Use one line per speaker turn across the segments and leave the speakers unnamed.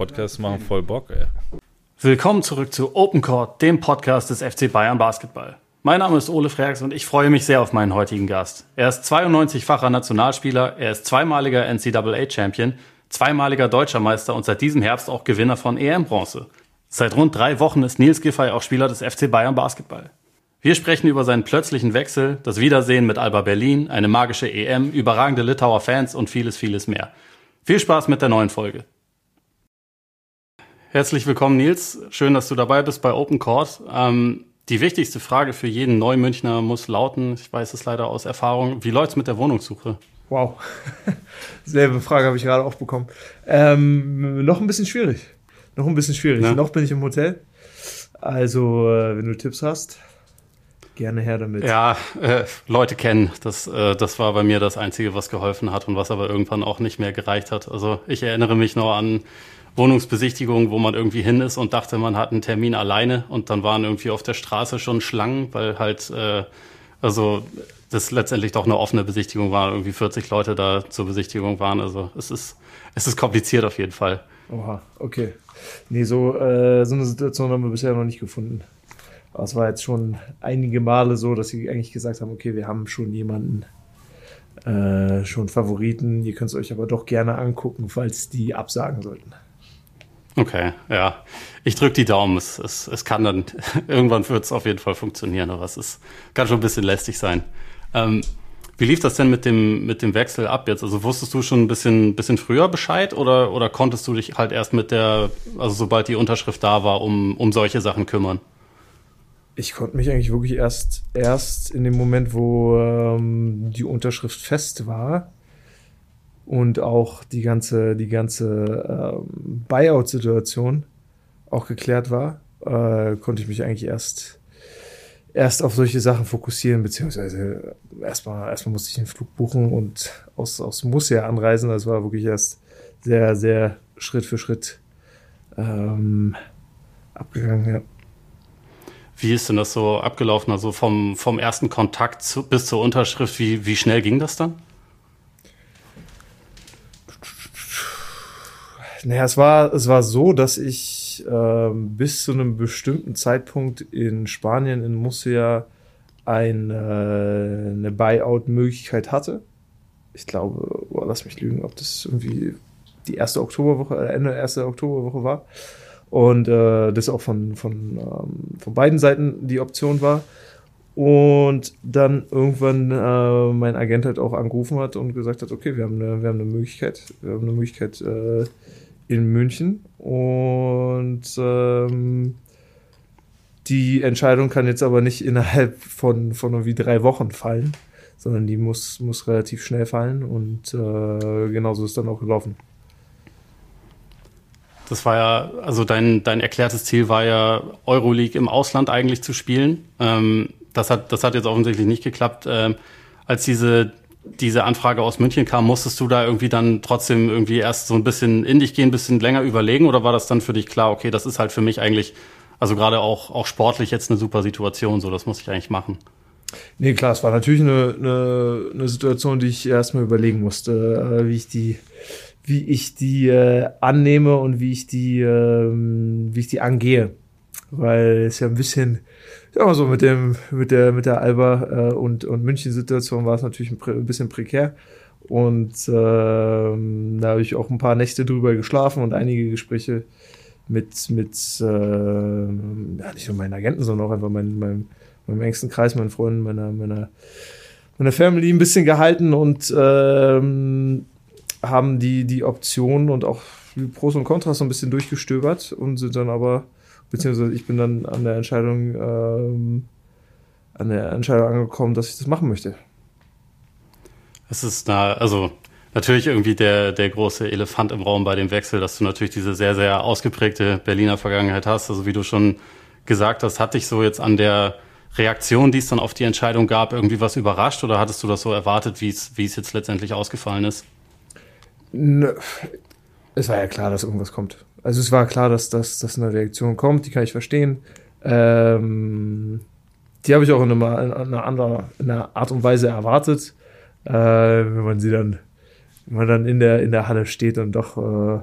Podcasts machen voll Bock, ey.
Willkommen zurück zu Open Court, dem Podcast des FC Bayern Basketball. Mein Name ist Ole Freaks und ich freue mich sehr auf meinen heutigen Gast. Er ist 92-facher Nationalspieler, er ist zweimaliger NCAA-Champion, zweimaliger Deutscher Meister und seit diesem Herbst auch Gewinner von EM-Bronze. Seit rund drei Wochen ist Nils Giffey auch Spieler des FC Bayern Basketball. Wir sprechen über seinen plötzlichen Wechsel, das Wiedersehen mit Alba Berlin, eine magische EM, überragende Litauer Fans und vieles, vieles mehr. Viel Spaß mit der neuen Folge. Herzlich willkommen, Nils. Schön, dass du dabei bist bei Open Court. Ähm, die wichtigste Frage für jeden Neumünchner muss lauten, ich weiß es leider aus Erfahrung, wie läuft's mit der Wohnungssuche?
Wow. Selbe Frage habe ich gerade auch bekommen. Ähm, noch ein bisschen schwierig. Noch ein bisschen schwierig. Ja. Noch bin ich im Hotel. Also, äh, wenn du Tipps hast, gerne her damit.
Ja, äh, Leute kennen. Das, äh, das war bei mir das Einzige, was geholfen hat und was aber irgendwann auch nicht mehr gereicht hat. Also ich erinnere mich noch an Wohnungsbesichtigung, wo man irgendwie hin ist und dachte, man hat einen Termin alleine und dann waren irgendwie auf der Straße schon Schlangen, weil halt, äh, also das letztendlich doch eine offene Besichtigung war, irgendwie 40 Leute da zur Besichtigung waren. Also es ist, es ist kompliziert auf jeden Fall.
Oha, okay. Nee, so, äh, so eine Situation haben wir bisher noch nicht gefunden. Aber es war jetzt schon einige Male so, dass sie eigentlich gesagt haben, okay, wir haben schon jemanden, äh, schon Favoriten, ihr könnt es euch aber doch gerne angucken, falls die absagen sollten.
Okay, ja. Ich drücke die Daumen. Es, es, es kann dann, irgendwann wird es auf jeden Fall funktionieren, aber es ist, kann schon ein bisschen lästig sein. Ähm, wie lief das denn mit dem, mit dem Wechsel ab jetzt? Also wusstest du schon ein bisschen, bisschen früher Bescheid oder, oder konntest du dich halt erst mit der, also sobald die Unterschrift da war, um, um solche Sachen kümmern?
Ich konnte mich eigentlich wirklich erst, erst in dem Moment, wo ähm, die Unterschrift fest war, und auch die ganze, die ganze ähm, Buyout-Situation auch geklärt war, äh, konnte ich mich eigentlich erst, erst auf solche Sachen fokussieren, beziehungsweise erstmal, erstmal musste ich den Flug buchen und aus, aus Murcia anreisen. Das war wirklich erst sehr, sehr Schritt für Schritt ähm, abgegangen, ja.
Wie ist denn das so abgelaufen? Also vom, vom ersten Kontakt zu, bis zur Unterschrift, wie, wie schnell ging das dann?
Naja, es war, es war so, dass ich ähm, bis zu einem bestimmten Zeitpunkt in Spanien, in Murcia, ein, äh, eine Buyout-Möglichkeit hatte. Ich glaube, oh, lass mich lügen, ob das irgendwie die erste Oktoberwoche, äh, Ende erste Oktoberwoche war. Und äh, das auch von, von, ähm, von beiden Seiten die Option war. Und dann irgendwann äh, mein Agent halt auch angerufen hat und gesagt hat, okay, wir haben eine, wir haben eine Möglichkeit, wir haben eine Möglichkeit, äh, in München und ähm, die Entscheidung kann jetzt aber nicht innerhalb von, von irgendwie drei Wochen fallen, sondern die muss, muss relativ schnell fallen und äh, genauso ist dann auch gelaufen.
Das war ja, also dein, dein erklärtes Ziel war ja, Euroleague im Ausland eigentlich zu spielen. Ähm, das, hat, das hat jetzt offensichtlich nicht geklappt. Ähm, als diese diese Anfrage aus München kam, musstest du da irgendwie dann trotzdem irgendwie erst so ein bisschen in dich gehen, ein bisschen länger überlegen oder war das dann für dich klar, okay, das ist halt für mich eigentlich, also gerade auch, auch sportlich jetzt eine super Situation, so das muss ich eigentlich machen?
Nee, klar, es war natürlich eine, eine, eine Situation, die ich erstmal überlegen musste, äh, wie ich die, wie ich die äh, annehme und wie ich die, äh, wie ich die angehe. Weil es ja ein bisschen, ja, so mit dem, mit der, mit der Alba äh, und, und München-Situation war es natürlich ein, ein, bisschen prekär. Und ähm, da habe ich auch ein paar Nächte drüber geschlafen und einige Gespräche mit, mit äh, ja, nicht nur meinen Agenten, sondern auch einfach meinem, meinem, meinem engsten Kreis, meinen Freunden, meiner, meiner, meiner Family ein bisschen gehalten und ähm, haben die, die Optionen und auch die Pros und Kontras so ein bisschen durchgestöbert und sind dann aber beziehungsweise ich bin dann an der Entscheidung, ähm, an der Entscheidung angekommen, dass ich das machen möchte.
Es ist da, also natürlich irgendwie der, der große Elefant im Raum bei dem Wechsel, dass du natürlich diese sehr, sehr ausgeprägte Berliner Vergangenheit hast. Also wie du schon gesagt hast, hat dich so jetzt an der Reaktion, die es dann auf die Entscheidung gab, irgendwie was überrascht oder hattest du das so erwartet, wie es, wie es jetzt letztendlich ausgefallen ist?
Es war ja klar, dass irgendwas kommt. Also es war klar, dass, dass, dass eine Reaktion kommt, die kann ich verstehen. Ähm, die habe ich auch in einer, in einer anderen in einer Art und Weise erwartet, äh, wenn man sie dann, wenn man dann in der, in der Halle steht und doch äh,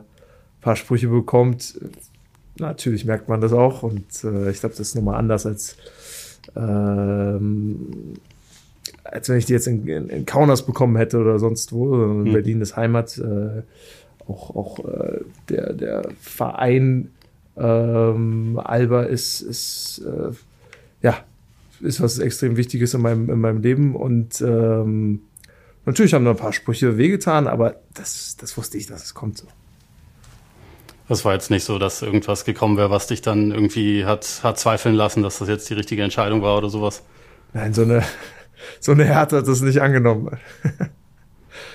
paar Sprüche bekommt, natürlich merkt man das auch. Und äh, ich glaube, das ist nochmal anders als, ähm, als wenn ich die jetzt in, in, in Kaunas bekommen hätte oder sonst wo. In mhm. Berlin ist Heimat. Auch auch äh, der, der Verein ähm, Alba ist, ist äh, ja, ist was extrem Wichtiges in meinem, in meinem Leben. Und ähm, natürlich haben da ein paar Sprüche wehgetan, aber das, das wusste ich, dass es kommt so.
Das war jetzt nicht so, dass irgendwas gekommen wäre, was dich dann irgendwie hat, hat zweifeln lassen, dass das jetzt die richtige Entscheidung war oder sowas.
Nein, so eine, so eine Härte hat das nicht angenommen.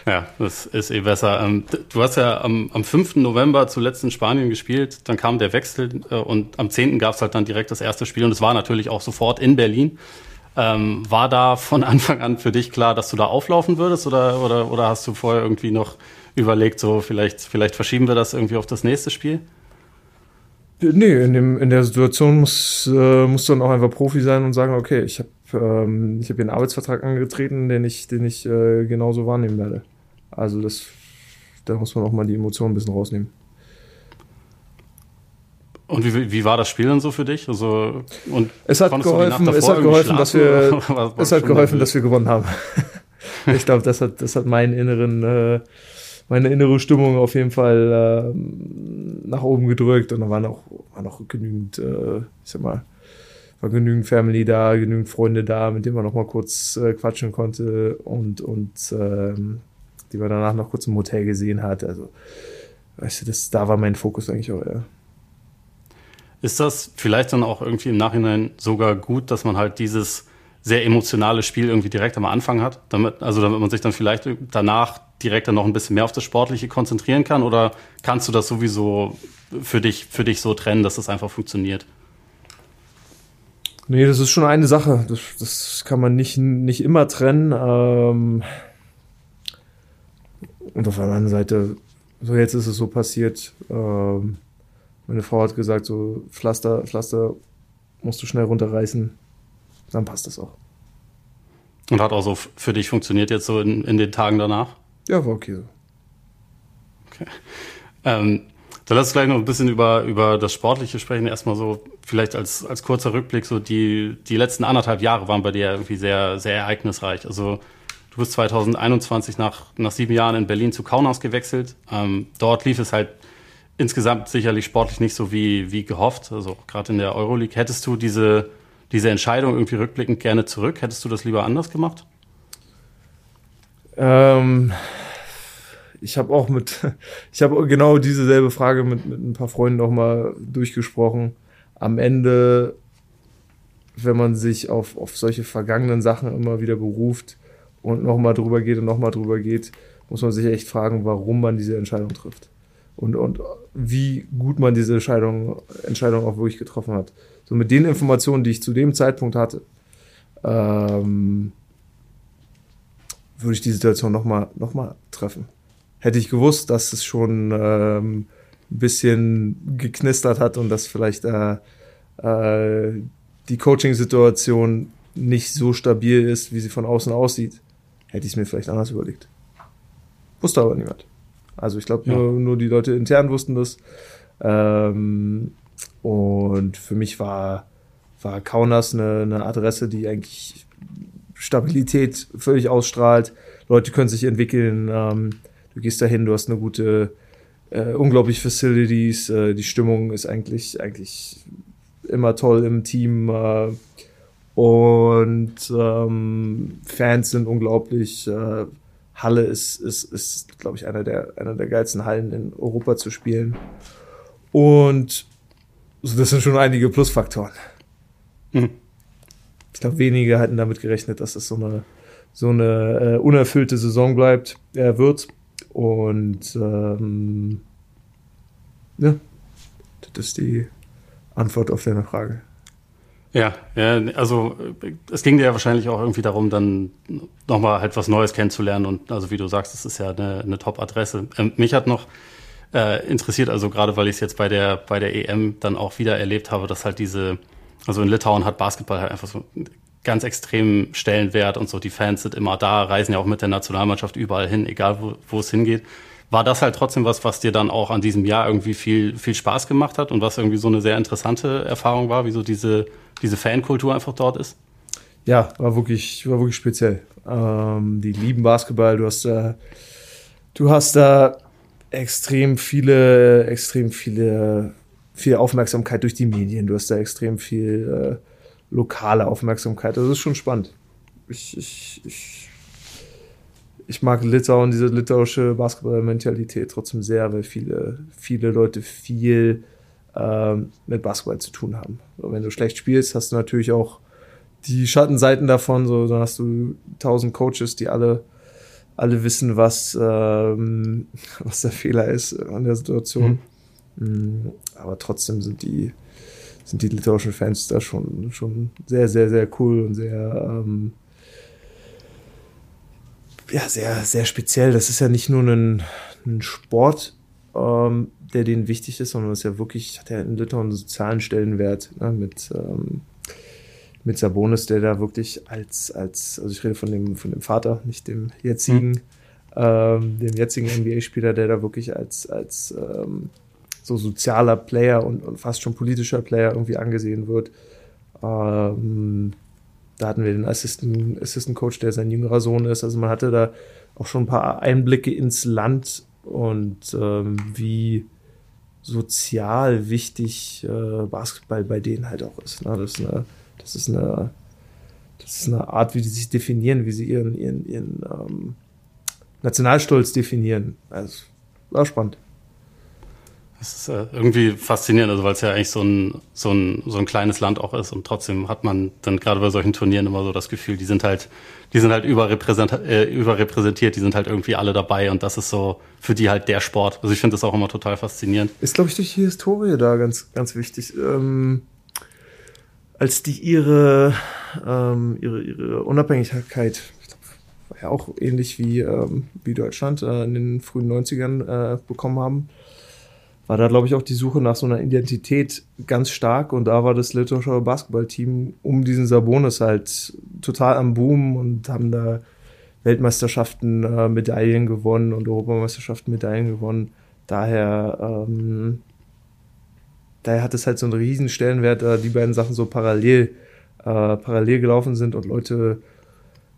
Ja, das ist eh besser. Ähm, du hast ja am, am 5. November zuletzt in Spanien gespielt, dann kam der Wechsel äh, und am 10. gab es halt dann direkt das erste Spiel und es war natürlich auch sofort in Berlin. Ähm, war da von Anfang an für dich klar, dass du da auflaufen würdest oder, oder, oder hast du vorher irgendwie noch überlegt, so vielleicht, vielleicht verschieben wir das irgendwie auf das nächste Spiel?
Nee, in, dem, in der Situation muss, äh, musst du dann auch einfach Profi sein und sagen, okay, ich habe ähm, hab hier einen Arbeitsvertrag angetreten, den ich, den ich äh, genauso wahrnehmen werde. Also das, da muss man auch mal die Emotionen ein bisschen rausnehmen.
Und wie, wie war das Spiel dann so für dich? Also, und
es hat geholfen, es hat geholfen, dass wir, es hat geholfen, dass wir gewonnen haben. ich glaube, das hat, das hat meinen inneren, äh, meine innere Stimmung auf jeden Fall äh, nach oben gedrückt und da waren auch, waren auch genügend, äh, ich sag mal, war genügend Family da, genügend Freunde da, mit denen man noch mal kurz äh, quatschen konnte und, und ähm, die man danach noch kurz im Hotel gesehen hat. Also, weißt du, das, da war mein Fokus eigentlich auch, ja.
Ist das vielleicht dann auch irgendwie im Nachhinein sogar gut, dass man halt dieses sehr emotionale Spiel irgendwie direkt am Anfang hat? Damit, also damit man sich dann vielleicht danach direkt dann noch ein bisschen mehr auf das Sportliche konzentrieren kann? Oder kannst du das sowieso für dich, für dich so trennen, dass das einfach funktioniert?
Nee, das ist schon eine Sache. Das, das kann man nicht, nicht immer trennen. Ähm und auf der anderen Seite, so jetzt ist es so passiert. Ähm, meine Frau hat gesagt, so Pflaster, Pflaster musst du schnell runterreißen. Dann passt das auch.
Und hat auch so für dich funktioniert jetzt so in, in den Tagen danach?
Ja, war okay so.
Okay. Ähm, dann lass uns gleich noch ein bisschen über, über das Sportliche sprechen. Erstmal so, vielleicht als, als kurzer Rückblick, so die, die letzten anderthalb Jahre waren bei dir irgendwie sehr, sehr ereignisreich. Also Du bist 2021 nach, nach sieben Jahren in Berlin zu Kaunas gewechselt. Ähm, dort lief es halt insgesamt sicherlich sportlich nicht so wie, wie gehofft. Also gerade in der Euroleague. Hättest du diese, diese Entscheidung irgendwie rückblickend gerne zurück? Hättest du das lieber anders gemacht?
Ähm, ich habe auch mit, ich habe genau dieselbe Frage mit, mit ein paar Freunden noch mal durchgesprochen. Am Ende, wenn man sich auf, auf solche vergangenen Sachen immer wieder beruft, und nochmal drüber geht und nochmal drüber geht, muss man sich echt fragen, warum man diese Entscheidung trifft. Und, und wie gut man diese Entscheidung, Entscheidung auch wirklich getroffen hat. So mit den Informationen, die ich zu dem Zeitpunkt hatte, ähm, würde ich die Situation nochmal noch mal treffen. Hätte ich gewusst, dass es schon ähm, ein bisschen geknistert hat und dass vielleicht äh, äh, die Coaching-Situation nicht so stabil ist, wie sie von außen aussieht, hätte ich es mir vielleicht anders überlegt. Wusste aber niemand. Also ich glaube, ja. nur, nur die Leute intern wussten das. Ähm, und für mich war, war Kaunas eine, eine Adresse, die eigentlich Stabilität völlig ausstrahlt. Leute können sich entwickeln. Ähm, du gehst dahin, du hast eine gute, äh, unglaublich Facilities. Äh, die Stimmung ist eigentlich, eigentlich immer toll im Team. Äh, und ähm, Fans sind unglaublich. Äh, Halle ist, ist, ist glaube ich, einer der, einer der geilsten Hallen in Europa zu spielen. Und das sind schon einige Plusfaktoren. Mhm. Ich glaube, wenige hatten damit gerechnet, dass es so eine, so eine äh, unerfüllte Saison bleibt, äh, wird. Und ähm, ja, das ist die Antwort auf deine Frage.
Ja, ja, also es ging dir ja wahrscheinlich auch irgendwie darum, dann nochmal halt was Neues kennenzulernen und also wie du sagst, das ist ja eine, eine Top-Adresse. Ähm, mich hat noch äh, interessiert, also gerade weil ich es jetzt bei der bei der EM dann auch wieder erlebt habe, dass halt diese, also in Litauen hat Basketball halt einfach so ganz extremen Stellenwert und so. Die Fans sind immer da, reisen ja auch mit der Nationalmannschaft überall hin, egal wo, wo es hingeht. war das halt trotzdem was, was dir dann auch an diesem Jahr irgendwie viel, viel Spaß gemacht hat und was irgendwie so eine sehr interessante Erfahrung war, wie so diese, diese Fankultur einfach dort ist?
Ja, war wirklich, war wirklich speziell. Ähm, die lieben Basketball, du hast da, du hast da extrem viele, extrem viele, viel Aufmerksamkeit durch die Medien, du hast da extrem viel äh, lokale Aufmerksamkeit. Das ist schon spannend. Ich, ich, ich ich mag Litauen, diese litauische Basketball-Mentalität trotzdem sehr, weil viele, viele Leute viel ähm, mit Basketball zu tun haben. So, wenn du schlecht spielst, hast du natürlich auch die Schattenseiten davon. So, dann hast du tausend Coaches, die alle, alle wissen, was, ähm, was der Fehler ist an der Situation. Mhm. Aber trotzdem sind die, sind die litauischen Fans da schon, schon sehr, sehr, sehr cool und sehr, ähm, ja, sehr, sehr speziell. Das ist ja nicht nur ein, ein Sport, ähm, der denen wichtig ist, sondern es ist ja wirklich, hat ja in Litauen einen sozialen Stellenwert ne, mit, ähm, mit Sabonis, der da wirklich als, als, also ich rede von dem, von dem Vater, nicht dem jetzigen, mhm. ähm, dem jetzigen NBA-Spieler, der da wirklich als, als ähm, so sozialer Player und, und fast schon politischer Player irgendwie angesehen wird. Ähm, da hatten wir den Assistant, Assistant Coach, der sein jüngerer Sohn ist. Also man hatte da auch schon ein paar Einblicke ins Land und ähm, wie sozial wichtig äh, Basketball bei denen halt auch ist. Ne? Das ist eine, das ist eine, das ist eine Art, wie sie sich definieren, wie sie ihren, ihren, ihren ähm, Nationalstolz definieren. Also war spannend.
Das ist äh, irgendwie faszinierend, also weil es ja eigentlich so ein, so, ein, so ein kleines Land auch ist und trotzdem hat man dann gerade bei solchen Turnieren immer so das Gefühl, die sind halt, die sind halt überrepräsentiert, äh, überrepräsentiert, die sind halt irgendwie alle dabei und das ist so für die halt der Sport. Also ich finde das auch immer total faszinierend.
Ist, glaube ich, durch die Historie da ganz, ganz wichtig. Ähm, als die ihre, ähm, ihre, ihre Unabhängigkeit, war ja auch ähnlich wie, ähm, wie Deutschland äh, in den frühen 90ern äh, bekommen haben, war da, glaube ich, auch die Suche nach so einer Identität ganz stark und da war das litauische Basketballteam um diesen Sabonis halt total am Boom und haben da Weltmeisterschaften äh, Medaillen gewonnen und Europameisterschaften Medaillen gewonnen. Daher, ähm, daher hat es halt so einen riesen Stellenwert, da die beiden Sachen so parallel, äh, parallel gelaufen sind und Leute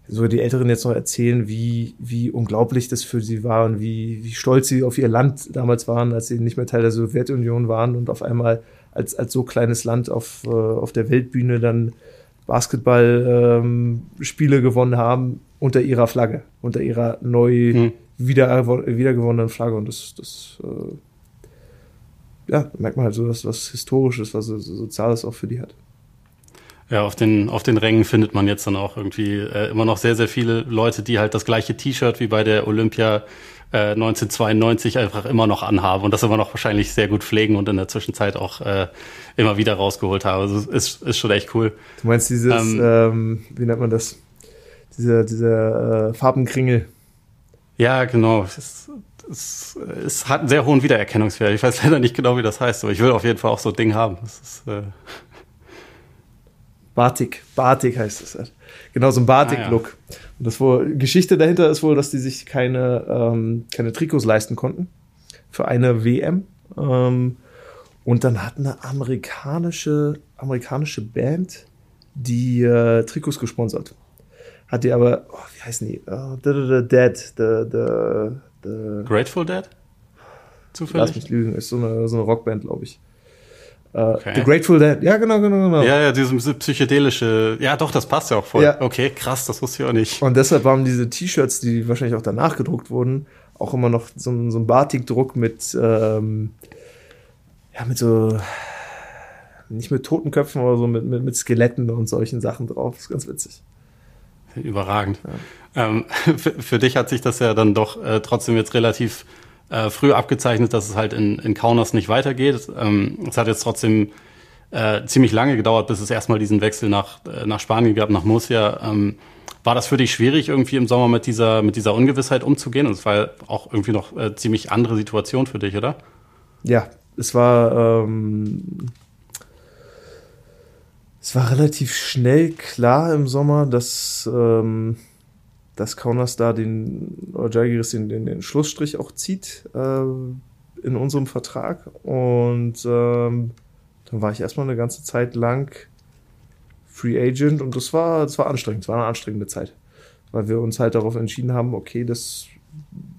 so die Älteren jetzt noch erzählen, wie, wie unglaublich das für sie war und wie, wie stolz sie auf ihr Land damals waren, als sie nicht mehr Teil der Sowjetunion waren und auf einmal als, als so kleines Land auf, äh, auf der Weltbühne dann Basketballspiele ähm, gewonnen haben unter ihrer Flagge, unter ihrer neu hm. wieder, wiedergewonnenen Flagge. Und das, das äh, ja, merkt man halt so, dass was Historisches, was Soziales auch für die hat.
Ja, auf den, auf den Rängen findet man jetzt dann auch irgendwie äh, immer noch sehr, sehr viele Leute, die halt das gleiche T-Shirt wie bei der Olympia äh, 1992 einfach immer noch anhaben und das immer noch wahrscheinlich sehr gut pflegen und in der Zwischenzeit auch äh, immer wieder rausgeholt haben. Also ist, ist schon echt cool.
Du meinst dieses, ähm, ähm, wie nennt man das? Dieser, dieser äh, Farbenkringel.
Ja, genau. Es, es, es hat einen sehr hohen Wiedererkennungswert. Ich weiß leider nicht genau, wie das heißt, aber ich will auf jeden Fall auch so ein Ding haben. Das ist, äh
Batik, Batik heißt es. Halt. Genau, so ein Batik-Look. Ah, ja. Und das wohl, Geschichte dahinter ist wohl, dass die sich keine, ähm, keine Trikots leisten konnten für eine WM. Ähm, und dann hat eine amerikanische, amerikanische Band die äh, Trikots gesponsert. Hat die aber, oh, wie heißen die? The, the, the Dead. The, the,
the Grateful Dead?
Zufällig? Lass mich lügen, ist so eine, so eine Rockband, glaube ich. Okay. The Grateful Dead. Ja, genau, genau, genau.
Ja, ja, diese psychedelische. Ja, doch, das passt ja auch voll. Ja. Okay, krass, das wusste ich auch nicht.
Und deshalb waren diese T-Shirts, die wahrscheinlich auch danach gedruckt wurden, auch immer noch so, so ein Batik-Druck mit, ähm, ja, mit so, nicht mit toten Köpfen, aber so mit, mit, mit Skeletten und solchen Sachen drauf. Das ist ganz witzig.
Überragend. Ja. Ähm, für, für, dich hat sich das ja dann doch äh, trotzdem jetzt relativ äh, früh abgezeichnet, dass es halt in, in Kaunas nicht weitergeht. Ähm, es hat jetzt trotzdem äh, ziemlich lange gedauert, bis es erstmal diesen Wechsel nach, äh, nach Spanien gab, nach Murcia. Ähm, war das für dich schwierig, irgendwie im Sommer mit dieser, mit dieser Ungewissheit umzugehen? Und es war auch irgendwie noch äh, ziemlich andere Situation für dich, oder?
Ja, es war, ähm, es war relativ schnell klar im Sommer, dass, ähm, dass Kaunas da den, oder Jalgiris den, den, den Schlussstrich auch zieht äh, in unserem Vertrag. Und ähm, dann war ich erstmal eine ganze Zeit lang Free Agent und das war, das war anstrengend, das war eine anstrengende Zeit. Weil wir uns halt darauf entschieden haben, okay, das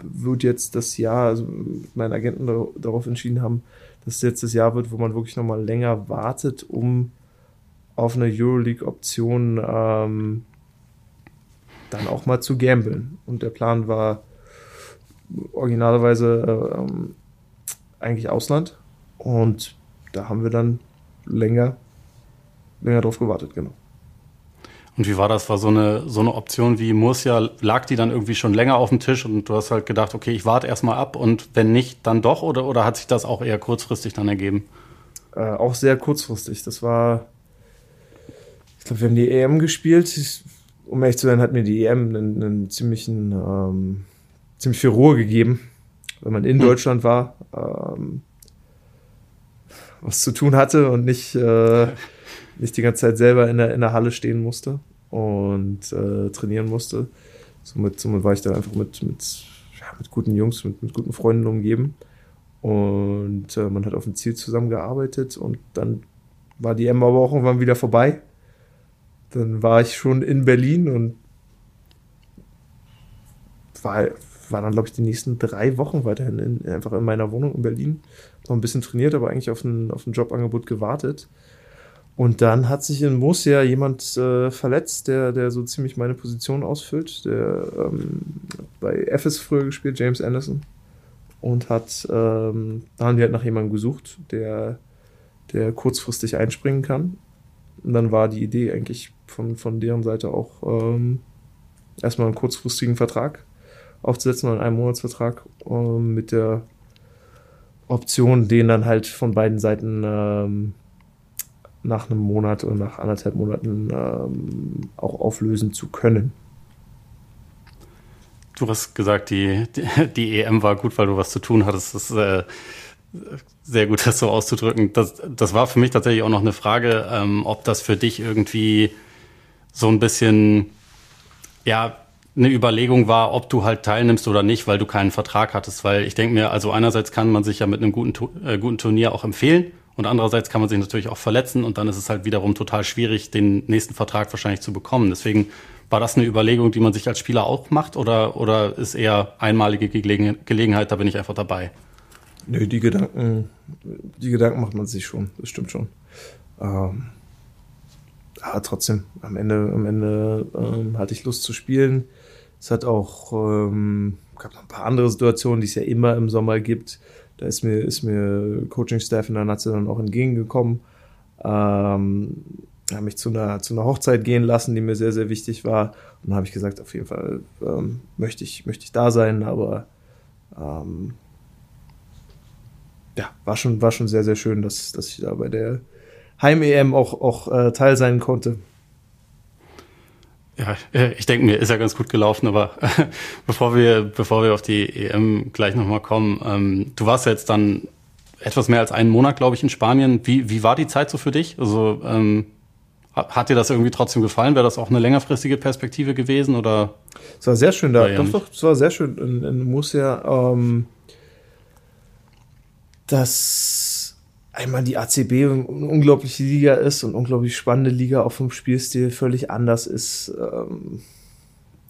wird jetzt das Jahr, also meine Agenten darauf entschieden haben, dass es jetzt das Jahr wird, wo man wirklich nochmal länger wartet, um auf eine Euroleague-Option ähm, dann auch mal zu gambeln. Und der Plan war originalerweise äh, ähm, eigentlich Ausland. Und da haben wir dann länger, länger drauf gewartet, genau.
Und wie war das? War so eine, so eine Option wie Murcia, lag die dann irgendwie schon länger auf dem Tisch und du hast halt gedacht, okay, ich warte erstmal ab und wenn nicht, dann doch oder, oder hat sich das auch eher kurzfristig dann ergeben?
Äh, auch sehr kurzfristig. Das war, ich glaube, wir haben die EM gespielt. Ich, um ehrlich zu sein, hat mir die EM einen, einen ziemlichen, ähm, ziemlich viel Ruhe gegeben, wenn man in hm. Deutschland war, ähm, was zu tun hatte und nicht, äh, nicht die ganze Zeit selber in der, in der Halle stehen musste und äh, trainieren musste. Somit, somit war ich dann einfach mit, mit, ja, mit guten Jungs, mit, mit guten Freunden umgeben. Und äh, man hat auf ein Ziel zusammengearbeitet und dann war die EM aber auch irgendwann wieder vorbei. Dann war ich schon in Berlin und war, war dann, glaube ich, die nächsten drei Wochen weiterhin in, einfach in meiner Wohnung in Berlin. Noch ein bisschen trainiert, aber eigentlich auf ein, auf ein Jobangebot gewartet. Und dann hat sich in Murcia jemand äh, verletzt, der, der so ziemlich meine Position ausfüllt. Der ähm, bei FS früher gespielt, James Anderson. Und hat, ähm, da haben die halt nach jemandem gesucht, der, der kurzfristig einspringen kann. Und dann war die Idee eigentlich von, von deren Seite auch ähm, erstmal einen kurzfristigen Vertrag aufzusetzen, einen Einmonatsvertrag ähm, mit der Option, den dann halt von beiden Seiten ähm, nach einem Monat oder nach anderthalb Monaten ähm, auch auflösen zu können.
Du hast gesagt, die, die, die, EM war gut, weil du was zu tun hattest. Das ist äh, sehr gut, das so auszudrücken. Das, das war für mich tatsächlich auch noch eine Frage, ähm, ob das für dich irgendwie so ein bisschen, ja, eine Überlegung war, ob du halt teilnimmst oder nicht, weil du keinen Vertrag hattest. Weil ich denke mir, also einerseits kann man sich ja mit einem guten, äh, guten Turnier auch empfehlen und andererseits kann man sich natürlich auch verletzen und dann ist es halt wiederum total schwierig, den nächsten Vertrag wahrscheinlich zu bekommen. Deswegen war das eine Überlegung, die man sich als Spieler auch macht oder, oder ist eher einmalige Gelegen Gelegenheit, da bin ich einfach dabei?
Nö, die Gedanken, die Gedanken macht man sich schon, das stimmt schon. Ähm, aber trotzdem, am Ende, am Ende ähm, hatte ich Lust zu spielen. Es hat auch, ähm, gab noch ein paar andere Situationen, die es ja immer im Sommer gibt da ist mir, ist mir Coaching-Staff in der Nazi dann auch entgegengekommen. Ähm, haben mich zu einer, zu einer Hochzeit gehen lassen, die mir sehr, sehr wichtig war. Und dann habe ich gesagt, auf jeden Fall ähm, möchte, ich, möchte ich da sein, aber ähm, ja, war schon, war schon sehr, sehr schön, dass, dass ich da bei der Heim-EM auch, auch äh, Teil sein konnte.
Ja, äh, ich denke mir, ist ja ganz gut gelaufen, aber bevor wir, bevor wir auf die EM gleich nochmal kommen, ähm, du warst ja jetzt dann etwas mehr als einen Monat, glaube ich, in Spanien. Wie, wie war die Zeit so für dich? Also ähm, hat dir das irgendwie trotzdem gefallen? Wäre das auch eine längerfristige Perspektive gewesen oder?
Es war sehr schön da. Doch, doch, es war sehr schön in, in Murcia. Ähm, das einmal die ACB eine unglaubliche Liga ist und unglaublich spannende Liga, auch vom Spielstil völlig anders ist, ähm,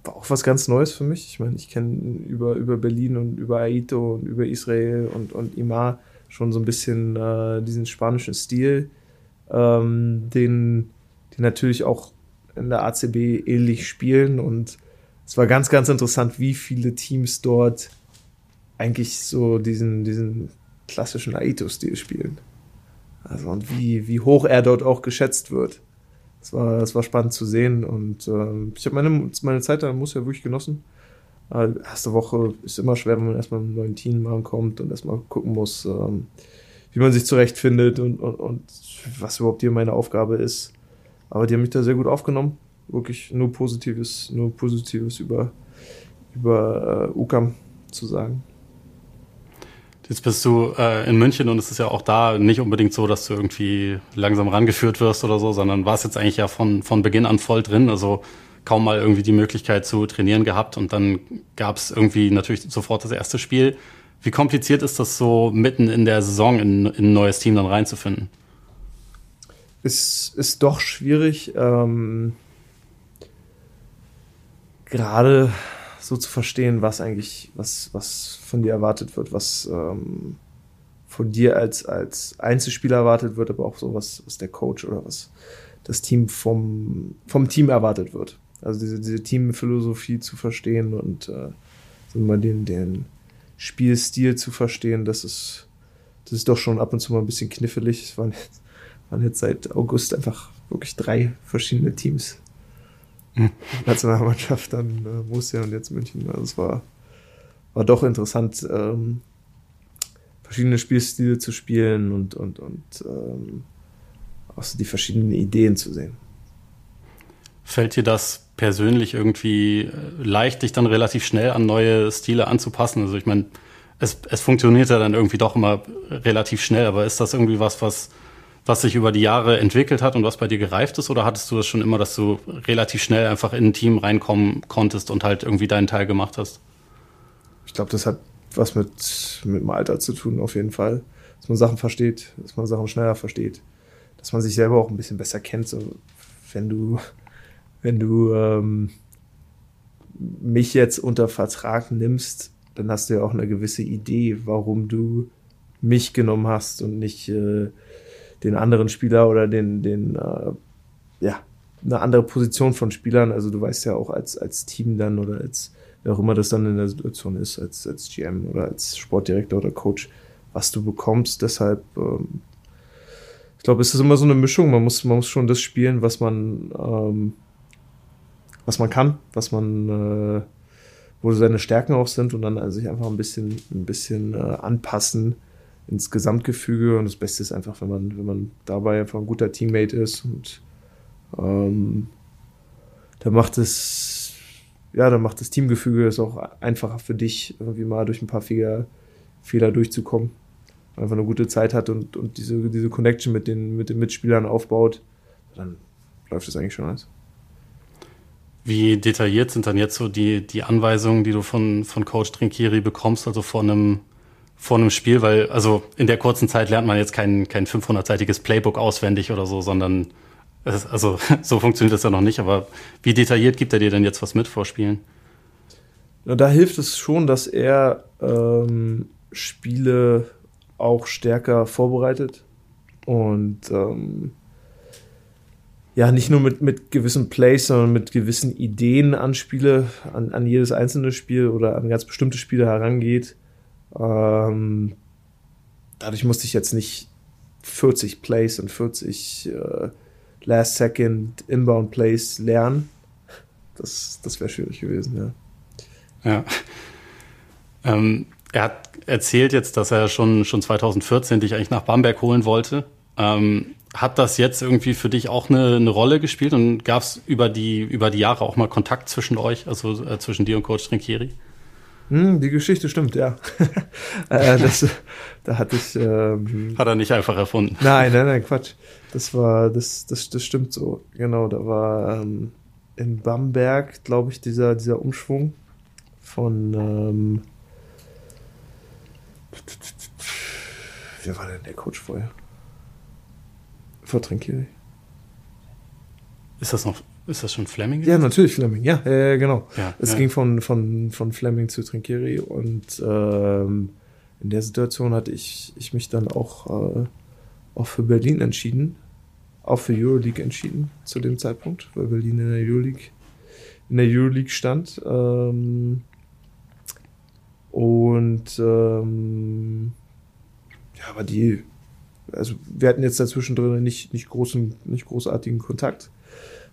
war auch was ganz Neues für mich. Ich meine, ich kenne über, über Berlin und über Aito und über Israel und, und Imar schon so ein bisschen äh, diesen spanischen Stil, ähm, den, die natürlich auch in der ACB ähnlich spielen und es war ganz, ganz interessant, wie viele Teams dort eigentlich so diesen, diesen klassischen Aito-Stil spielen. Also und wie, wie hoch er dort auch geschätzt wird. Das war, das war spannend zu sehen und äh, ich habe meine, meine Zeit da muss ja wirklich genossen. Äh, erste Woche ist immer schwer, wenn man erstmal mit einem neuen Team ankommt und erstmal gucken muss, ähm, wie man sich zurechtfindet und, und, und was überhaupt hier meine Aufgabe ist. Aber die haben mich da sehr gut aufgenommen. Wirklich nur Positives, nur Positives über, über äh, UCAM zu sagen.
Jetzt bist du äh, in München und es ist ja auch da nicht unbedingt so, dass du irgendwie langsam rangeführt wirst oder so, sondern warst jetzt eigentlich ja von, von Beginn an voll drin. Also kaum mal irgendwie die Möglichkeit zu trainieren gehabt und dann gab es irgendwie natürlich sofort das erste Spiel. Wie kompliziert ist das so mitten in der Saison in, in ein neues Team dann reinzufinden?
Es ist doch schwierig, ähm, gerade so zu verstehen, was eigentlich, was, was von dir erwartet wird, was ähm, von dir als, als Einzelspieler erwartet wird, aber auch so was, was der Coach oder was das Team vom, vom Team erwartet wird. Also diese, diese Teamphilosophie zu verstehen und äh, den, den Spielstil zu verstehen, das ist, das ist doch schon ab und zu mal ein bisschen knifflig. Es waren, waren jetzt seit August einfach wirklich drei verschiedene Teams. Nationalmannschaft, dann äh, Borussia und jetzt München. Also es war, war doch interessant, ähm, verschiedene Spielstile zu spielen und, und, und ähm, auch so die verschiedenen Ideen zu sehen.
Fällt dir das persönlich irgendwie äh, leicht, dich dann relativ schnell an neue Stile anzupassen? Also ich meine, es, es funktioniert ja dann irgendwie doch immer relativ schnell, aber ist das irgendwie was, was, was sich über die Jahre entwickelt hat und was bei dir gereift ist? Oder hattest du das schon immer, dass du relativ schnell einfach in ein Team reinkommen konntest und halt irgendwie deinen Teil gemacht hast?
Ich glaube, das hat was mit, mit dem Alter zu tun, auf jeden Fall. Dass man Sachen versteht, dass man Sachen schneller versteht dass man sich selber auch ein bisschen besser kennt. So, wenn du, wenn du ähm, mich jetzt unter Vertrag nimmst, dann hast du ja auch eine gewisse Idee, warum du mich genommen hast und nicht äh, den anderen Spieler oder den, den äh, ja, eine andere Position von Spielern. Also du weißt ja auch als, als Team dann oder als wer auch immer das dann in der Situation ist, als, als GM oder als Sportdirektor oder Coach, was du bekommst. Deshalb ähm, glaube, es ist immer so eine Mischung. Man muss, man muss schon das spielen, was man, ähm, was man kann, was man, äh, wo seine Stärken auch sind und dann also sich einfach ein bisschen, ein bisschen äh, anpassen ins Gesamtgefüge. Und das Beste ist einfach, wenn man, wenn man dabei einfach ein guter Teammate ist und ähm, da macht es, ja, dann macht das Teamgefüge es auch einfacher für dich, irgendwie mal durch ein paar Fehler, Fehler durchzukommen einfach eine gute Zeit hat und, und diese, diese Connection mit den, mit den Mitspielern aufbaut, dann läuft das eigentlich schon alles.
Wie detailliert sind dann jetzt so die, die Anweisungen, die du von, von Coach Trinkieri bekommst, also vor einem, vor einem Spiel? Weil, also in der kurzen Zeit lernt man jetzt kein, kein 500-seitiges Playbook auswendig oder so, sondern, es, also so funktioniert das ja noch nicht. Aber wie detailliert gibt er dir denn jetzt was mit vor Spielen?
da hilft es schon, dass er ähm, Spiele auch stärker vorbereitet und ähm, ja, nicht nur mit, mit gewissen Plays, sondern mit gewissen Ideen an Spiele, an, an jedes einzelne Spiel oder an ganz bestimmte Spiele herangeht. Ähm, dadurch musste ich jetzt nicht 40 Plays und 40 äh, Last Second Inbound Plays lernen. Das, das wäre schwierig gewesen,
ja. Ja. Ähm, er hat erzählt jetzt, dass er schon, schon 2014 dich eigentlich nach Bamberg holen wollte. Ähm, hat das jetzt irgendwie für dich auch eine, eine Rolle gespielt und gab es über die, über die Jahre auch mal Kontakt zwischen euch, also äh, zwischen dir und Coach Trinkieri?
Hm, die Geschichte stimmt, ja. äh, das, da hatte ich. Ähm,
Hat er nicht einfach erfunden?
Nein, nein, nein, Quatsch. Das war, das, das, das stimmt so. Genau, da war ähm, in Bamberg, glaube ich, dieser, dieser Umschwung von ähm, Wer war denn der Coach vorher? Vor Trinkieri.
Ist das noch, ist das schon Fleming?
Ja, natürlich Fleming, ja, äh, genau. Ja, es ja. ging von, von, von Fleming zu Trinkieri und ähm, in der Situation hatte ich, ich mich dann auch, äh, auch für Berlin entschieden, auch für Euroleague entschieden zu dem Zeitpunkt, weil Berlin in der Euroleague, in der Euroleague stand. Ähm, und ähm, ja, aber die, also wir hatten jetzt dazwischen drin nicht, nicht großen, nicht großartigen Kontakt.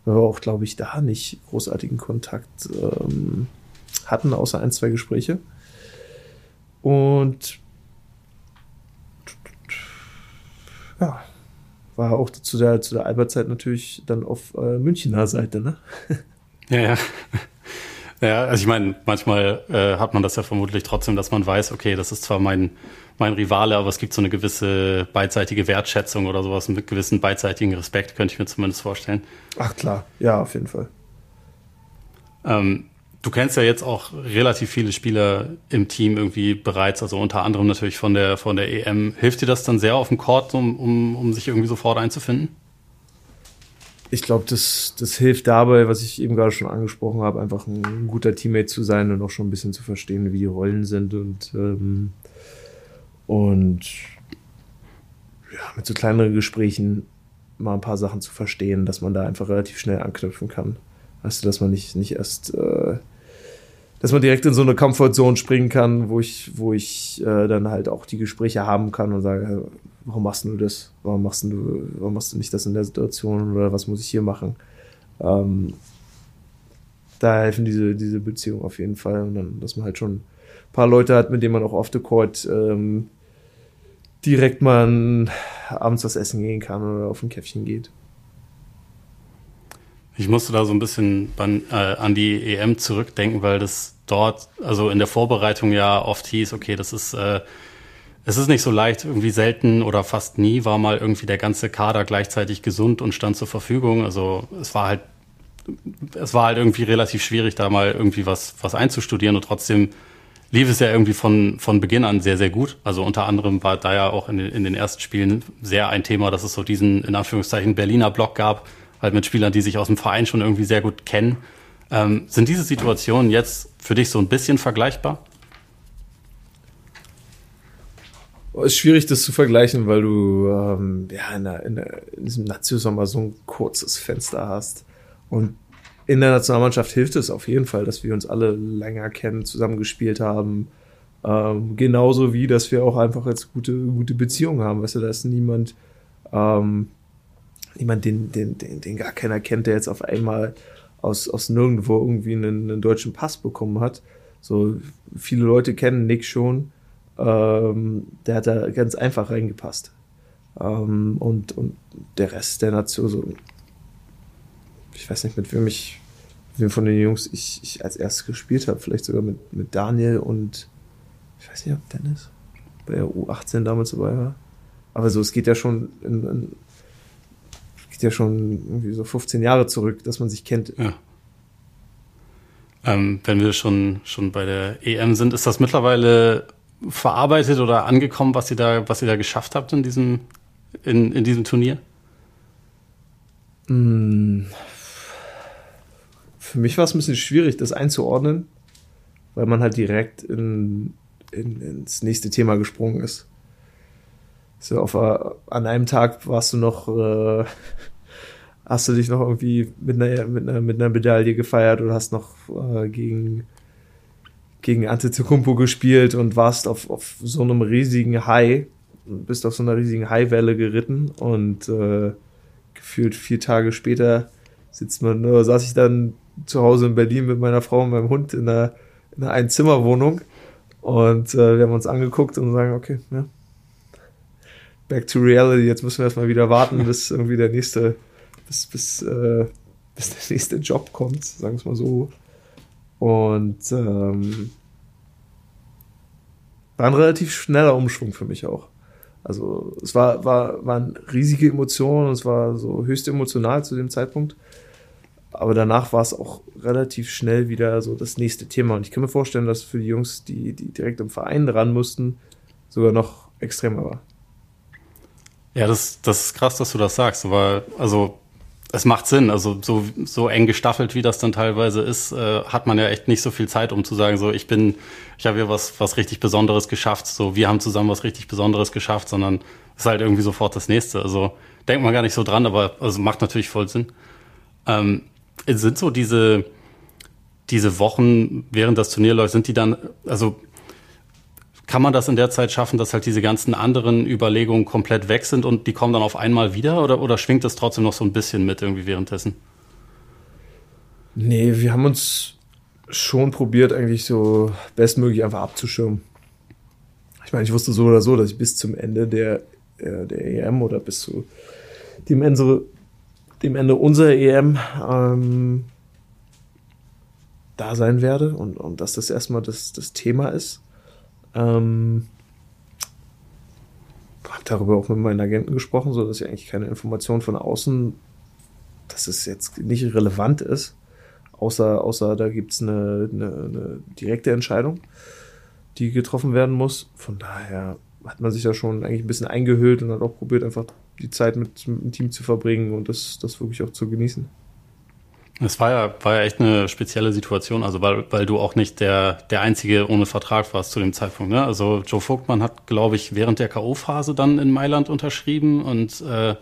Weil wir auch, glaube ich, da nicht großartigen Kontakt ähm, hatten, außer ein, zwei Gespräche. Und ja, war auch zu der, zu der Alberzeit natürlich dann auf äh, Münchner Seite, ne?
Ja, ja. Ja, also ich meine, manchmal äh, hat man das ja vermutlich trotzdem, dass man weiß, okay, das ist zwar mein, mein Rivale, aber es gibt so eine gewisse beidseitige Wertschätzung oder sowas, einen gewissen beidseitigen Respekt, könnte ich mir zumindest vorstellen.
Ach klar, ja, auf jeden Fall.
Ähm, du kennst ja jetzt auch relativ viele Spieler im Team irgendwie bereits, also unter anderem natürlich von der, von der EM. Hilft dir das dann sehr auf dem Court, um, um, um sich irgendwie sofort einzufinden?
Ich glaube, das, das hilft dabei, was ich eben gerade schon angesprochen habe, einfach ein guter Teammate zu sein und auch schon ein bisschen zu verstehen, wie die Rollen sind und, ähm, und ja, mit so kleineren Gesprächen mal ein paar Sachen zu verstehen, dass man da einfach relativ schnell anknüpfen kann. Weißt du, dass man nicht, nicht erst, äh, dass man direkt in so eine Comfortzone springen kann, wo ich, wo ich äh, dann halt auch die Gespräche haben kann und sage, warum machst du das? Warum machst du, warum machst du nicht das in der Situation oder was muss ich hier machen? Ähm, da helfen diese, diese Beziehungen auf jeden Fall. Und dann, dass man halt schon ein paar Leute hat, mit denen man auch off the court ähm, direkt mal abends was essen gehen kann oder auf ein Käffchen geht.
Ich musste da so ein bisschen an, äh, die EM zurückdenken, weil das dort, also in der Vorbereitung ja oft hieß, okay, das ist, äh, es ist nicht so leicht, irgendwie selten oder fast nie war mal irgendwie der ganze Kader gleichzeitig gesund und stand zur Verfügung. Also es war halt, es war halt irgendwie relativ schwierig, da mal irgendwie was, was einzustudieren und trotzdem lief es ja irgendwie von, von Beginn an sehr, sehr gut. Also unter anderem war da ja auch in den, in den ersten Spielen sehr ein Thema, dass es so diesen, in Anführungszeichen, Berliner Block gab, halt mit Spielern, die sich aus dem Verein schon irgendwie sehr gut kennen. Ähm, sind diese Situationen jetzt für dich so ein bisschen vergleichbar?
Es ist schwierig, das zu vergleichen, weil du ähm, ja, in, der, in, der, in diesem Nazi-Sommer so ein kurzes Fenster hast. Und in der Nationalmannschaft hilft es auf jeden Fall, dass wir uns alle länger kennen, zusammengespielt haben. Ähm, genauso wie, dass wir auch einfach jetzt gute, gute Beziehungen haben. Weißt du, da ist niemand, ähm, niemand, den, den, den, den gar keiner kennt, der jetzt auf einmal aus, aus nirgendwo irgendwie einen, einen deutschen Pass bekommen hat. So, viele Leute kennen Nick schon. Ähm, der hat da ganz einfach reingepasst. Ähm, und, und der Rest der Nation, so, ich weiß nicht, mit wem ich, mit wem von den Jungs ich, ich als erstes gespielt habe. Vielleicht sogar mit, mit Daniel und ich weiß nicht, ob Dennis bei der U18 damals dabei war. Aber so, es geht ja schon in, in, geht ja schon irgendwie so 15 Jahre zurück, dass man sich kennt.
Ja. Ähm, wenn wir schon, schon bei der EM sind, ist das mittlerweile verarbeitet oder angekommen, was ihr da, was ihr da geschafft habt in diesem, in, in diesem Turnier?
Mm, für mich war es ein bisschen schwierig, das einzuordnen, weil man halt direkt in, in, ins nächste Thema gesprungen ist. So auf, an einem Tag warst du noch, äh, hast du dich noch irgendwie mit einer, mit einer, mit einer Medaille gefeiert oder hast noch äh, gegen, gegen Antetokounmpo gespielt und warst auf, auf so einem riesigen High, bist auf so einer riesigen Highwelle geritten und äh, gefühlt vier Tage später sitzt man, oder saß ich dann zu Hause in Berlin mit meiner Frau und meinem Hund in einer, in einer Einzimmerwohnung. Und äh, wir haben uns angeguckt und sagen, okay, ja, back to reality, jetzt müssen wir erstmal wieder warten, bis irgendwie der nächste, bis, bis, äh, bis der nächste Job kommt, sagen wir es mal so. Und ähm, war ein relativ schneller Umschwung für mich auch. Also es war, war, waren riesige Emotionen, es war so höchst emotional zu dem Zeitpunkt. Aber danach war es auch relativ schnell wieder so das nächste Thema. Und ich kann mir vorstellen, dass für die Jungs, die, die direkt im Verein ran mussten, sogar noch extremer war.
Ja, das, das ist krass, dass du das sagst, weil, also, es macht Sinn. Also, so, so eng gestaffelt, wie das dann teilweise ist, äh, hat man ja echt nicht so viel Zeit, um zu sagen, so, ich bin, ich habe hier was, was richtig Besonderes geschafft, so, wir haben zusammen was richtig Besonderes geschafft, sondern es ist halt irgendwie sofort das nächste. Also, denkt man gar nicht so dran, aber, also, macht natürlich voll Sinn. Ähm, sind so diese, diese Wochen, während das Turnier läuft, sind die dann, also kann man das in der Zeit schaffen, dass halt diese ganzen anderen Überlegungen komplett weg sind und die kommen dann auf einmal wieder oder, oder schwingt das trotzdem noch so ein bisschen mit irgendwie währenddessen?
Nee, wir haben uns schon probiert, eigentlich so bestmöglich einfach abzuschirmen. Ich meine, ich wusste so oder so, dass ich bis zum Ende der, äh, der EM oder bis zu dem Ende, dem Ende unserer EM ähm, da sein werde und, und dass das erstmal das, das Thema ist. Ähm, habe darüber auch mit meinen Agenten gesprochen, so dass ich eigentlich keine Informationen von außen, dass es jetzt nicht relevant ist, außer, außer da gibt's eine, eine, eine direkte Entscheidung, die getroffen werden muss. Von daher hat man sich da schon eigentlich ein bisschen eingehüllt und hat auch probiert, einfach die Zeit mit, mit dem Team zu verbringen und das, das wirklich auch zu genießen.
Es war ja, war ja echt eine spezielle Situation, also weil, weil du auch nicht der, der Einzige ohne Vertrag warst zu dem Zeitpunkt. Ne? Also Joe Vogtmann hat, glaube ich, während der K.O.-Phase dann in Mailand unterschrieben und äh,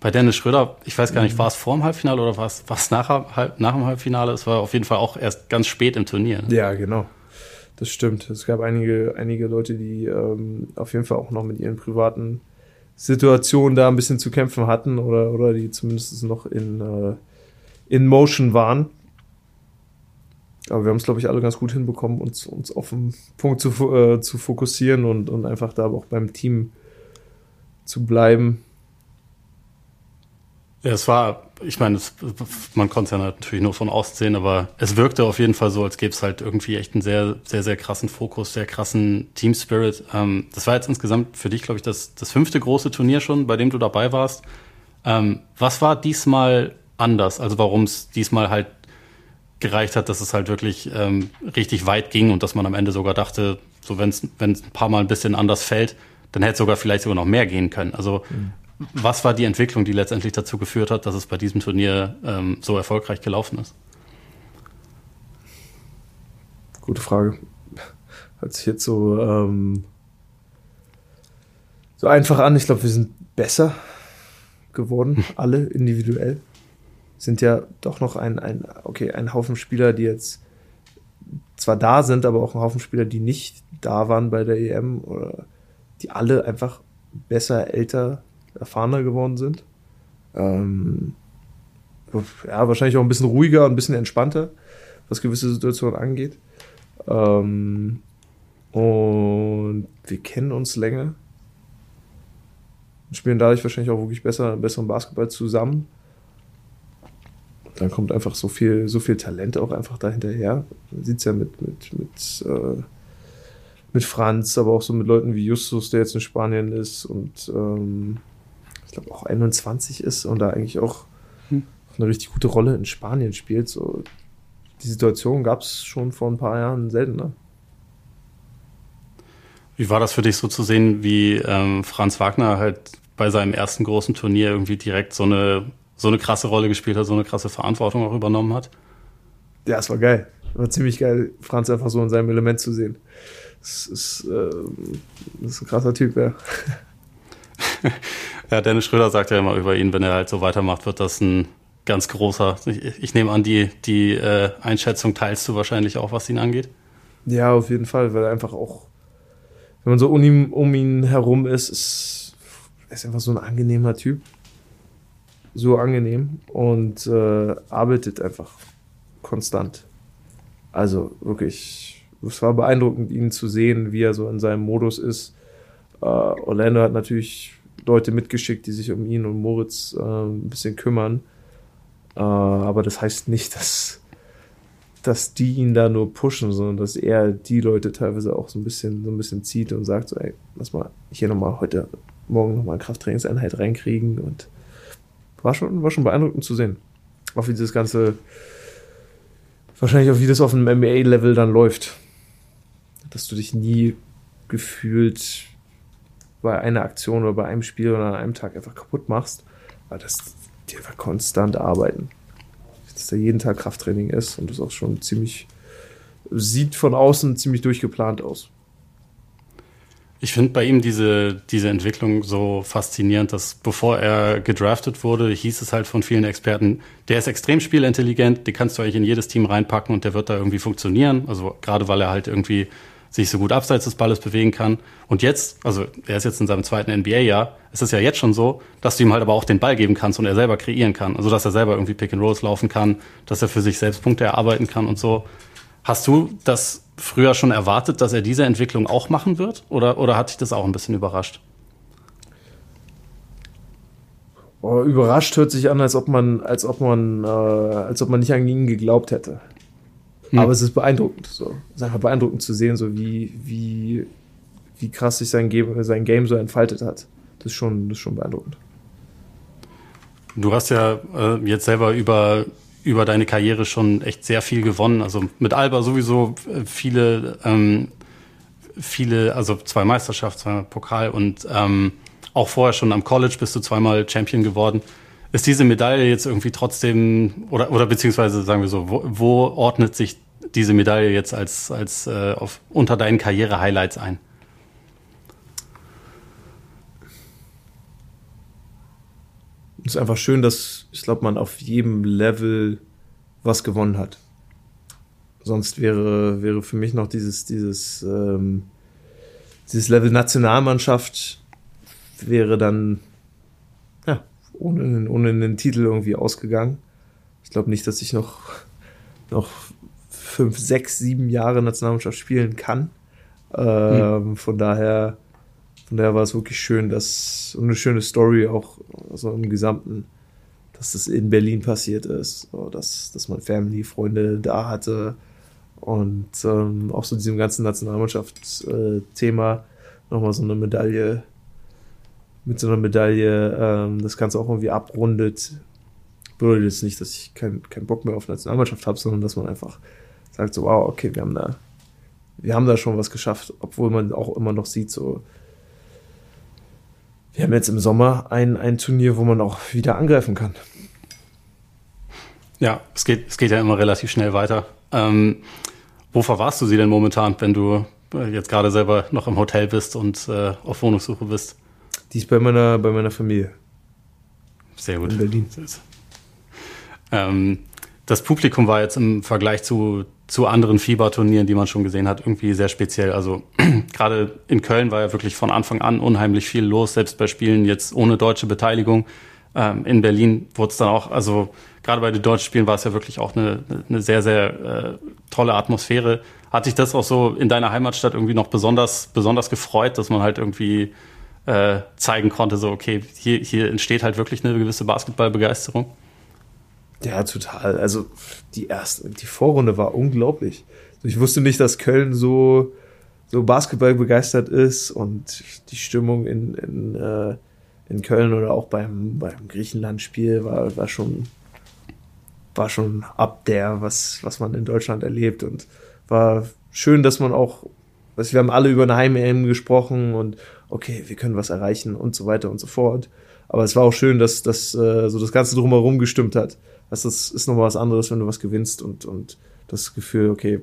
bei Dennis Schröder, ich weiß gar nicht, war es vor dem Halbfinale oder war es, war es nach, nach dem Halbfinale? Es war auf jeden Fall auch erst ganz spät im Turnier.
Ne? Ja, genau. Das stimmt. Es gab einige, einige Leute, die ähm, auf jeden Fall auch noch mit ihren privaten Situationen da ein bisschen zu kämpfen hatten oder, oder die zumindest noch in äh, in Motion waren. Aber wir haben es, glaube ich, alle ganz gut hinbekommen, uns, uns auf den Punkt zu, äh, zu fokussieren und, und einfach da auch beim Team zu bleiben.
Ja, es war, ich meine, es, man konnte es ja natürlich nur von außen sehen, aber es wirkte auf jeden Fall so, als gäbe es halt irgendwie echt einen sehr, sehr, sehr krassen Fokus, sehr krassen Team Spirit. Ähm, das war jetzt insgesamt für dich, glaube ich, das, das fünfte große Turnier schon, bei dem du dabei warst. Ähm, was war diesmal anders. Also warum es diesmal halt gereicht hat, dass es halt wirklich ähm, richtig weit ging und dass man am Ende sogar dachte, so wenn es ein paar Mal ein bisschen anders fällt, dann hätte es sogar vielleicht sogar noch mehr gehen können. Also mhm. was war die Entwicklung, die letztendlich dazu geführt hat, dass es bei diesem Turnier ähm, so erfolgreich gelaufen ist?
Gute Frage. Hört sich jetzt so, ähm, so einfach an. Ich glaube, wir sind besser geworden, alle individuell sind ja doch noch ein, ein, okay, ein Haufen Spieler, die jetzt zwar da sind, aber auch ein Haufen Spieler, die nicht da waren bei der EM oder die alle einfach besser, älter, erfahrener geworden sind. Ähm, ja, wahrscheinlich auch ein bisschen ruhiger und ein bisschen entspannter, was gewisse Situationen angeht. Ähm, und wir kennen uns länger. Spielen dadurch wahrscheinlich auch wirklich besser, besseren Basketball zusammen dann kommt einfach so viel, so viel Talent auch einfach dahinterher. Man sieht es ja mit, mit, mit, äh, mit Franz, aber auch so mit Leuten wie Justus, der jetzt in Spanien ist und ähm, ich glaube auch 21 ist und da eigentlich auch hm. eine richtig gute Rolle in Spanien spielt. So, die Situation gab es schon vor ein paar Jahren seltener.
Wie war das für dich so zu sehen, wie ähm, Franz Wagner halt bei seinem ersten großen Turnier irgendwie direkt so eine so eine krasse Rolle gespielt hat, so eine krasse Verantwortung auch übernommen hat.
Ja, es war geil. War ziemlich geil, Franz einfach so in seinem Element zu sehen. Das ist, äh, das ist ein krasser Typ, ja.
ja, Dennis Schröder sagt ja immer über ihn, wenn er halt so weitermacht, wird das ein ganz großer. Ich, ich nehme an, die, die äh, Einschätzung teilst du wahrscheinlich auch, was ihn angeht.
Ja, auf jeden Fall, weil er einfach auch, wenn man so um ihn, um ihn herum ist, ist, ist einfach so ein angenehmer Typ so angenehm und äh, arbeitet einfach konstant. Also wirklich, es war beeindruckend, ihn zu sehen, wie er so in seinem Modus ist. Äh, Orlando hat natürlich Leute mitgeschickt, die sich um ihn und Moritz äh, ein bisschen kümmern. Äh, aber das heißt nicht, dass, dass die ihn da nur pushen, sondern dass er die Leute teilweise auch so ein bisschen, so ein bisschen zieht und sagt so, ey, lass mal hier nochmal heute, morgen nochmal Krafttrainingseinheit reinkriegen und war schon, war schon beeindruckend zu sehen. Auch wie das Ganze, wahrscheinlich auch wie das auf einem NBA-Level dann läuft. Dass du dich nie gefühlt bei einer Aktion oder bei einem Spiel oder an einem Tag einfach kaputt machst, weil das die einfach konstant arbeiten. Dass da jeden Tag Krafttraining ist und das auch schon ziemlich, sieht von außen ziemlich durchgeplant aus.
Ich finde bei ihm diese, diese Entwicklung so faszinierend, dass bevor er gedraftet wurde, hieß es halt von vielen Experten, der ist extrem spielintelligent, den kannst du eigentlich in jedes Team reinpacken und der wird da irgendwie funktionieren. Also gerade weil er halt irgendwie sich so gut abseits des Balles bewegen kann. Und jetzt, also er ist jetzt in seinem zweiten NBA-Jahr, es ist ja jetzt schon so, dass du ihm halt aber auch den Ball geben kannst und er selber kreieren kann. Also dass er selber irgendwie Pick and Rolls laufen kann, dass er für sich selbst Punkte erarbeiten kann und so. Hast du das früher schon erwartet, dass er diese Entwicklung auch machen wird? Oder, oder hat dich das auch ein bisschen überrascht?
Oh, überrascht hört sich an, als ob man, als ob man, äh, als ob man nicht an ihn geglaubt hätte. Hm. Aber es ist beeindruckend. So. Es ist einfach beeindruckend zu sehen, so wie, wie, wie krass sich sein Game, sein Game so entfaltet hat. Das ist schon, das ist schon beeindruckend.
Du hast ja äh, jetzt selber über über deine Karriere schon echt sehr viel gewonnen. Also mit Alba sowieso äh, viele, ähm, viele, also zwei Meisterschaften, zweimal Pokal und ähm, auch vorher schon am College bist du zweimal Champion geworden. Ist diese Medaille jetzt irgendwie trotzdem, oder, oder beziehungsweise sagen wir so, wo, wo ordnet sich diese Medaille jetzt als, als äh, auf, unter deinen Karriere-Highlights ein?
Es ist einfach schön, dass ich glaube, man auf jedem Level was gewonnen hat. Sonst wäre, wäre für mich noch dieses, dieses, ähm, dieses Level Nationalmannschaft wäre dann ja, ohne, ohne einen Titel irgendwie ausgegangen. Ich glaube nicht, dass ich noch, noch fünf, sechs, sieben Jahre Nationalmannschaft spielen kann. Ähm, hm. Von daher von daher war es wirklich schön, dass eine schöne Story auch so im Gesamten, dass das in Berlin passiert ist, dass, dass man Family, Freunde da hatte und ähm, auch so diesem ganzen Nationalmannschaftsthema äh, nochmal so eine Medaille mit so einer Medaille ähm, das Ganze auch irgendwie abrundet. Bedeutet jetzt nicht, dass ich keinen kein Bock mehr auf Nationalmannschaft habe, sondern dass man einfach sagt so, wow, okay, wir haben da, wir haben da schon was geschafft, obwohl man auch immer noch sieht, so wir haben jetzt im Sommer ein, ein Turnier, wo man auch wieder angreifen kann.
Ja, es geht, es geht ja immer relativ schnell weiter. Ähm, wo verwahrst du sie denn momentan, wenn du äh, jetzt gerade selber noch im Hotel bist und äh, auf Wohnungssuche bist?
Die ist bei meiner, bei meiner Familie.
Sehr gut. In Berlin. Ähm, das Publikum war jetzt im Vergleich zu zu anderen Fieberturnieren, die man schon gesehen hat, irgendwie sehr speziell. Also gerade in Köln war ja wirklich von Anfang an unheimlich viel los, selbst bei Spielen jetzt ohne deutsche Beteiligung. Ähm, in Berlin wurde es dann auch, also gerade bei den deutschen Spielen war es ja wirklich auch eine, eine sehr, sehr äh, tolle Atmosphäre. Hat dich das auch so in deiner Heimatstadt irgendwie noch besonders, besonders gefreut, dass man halt irgendwie äh, zeigen konnte, so okay, hier, hier entsteht halt wirklich eine gewisse Basketballbegeisterung?
Ja, total. Also die erste, die Vorrunde war unglaublich. Ich wusste nicht, dass Köln so, so Basketball begeistert ist und die Stimmung in, in, äh, in Köln oder auch beim, beim Griechenland-Spiel war, war schon, war schon ab der, was, was man in Deutschland erlebt und war schön, dass man auch, also wir haben alle über eine Heim-EM gesprochen und okay, wir können was erreichen und so weiter und so fort. Aber es war auch schön, dass, dass äh, so das Ganze drumherum gestimmt hat. Das ist, nochmal was anderes, wenn du was gewinnst und, und das Gefühl, okay,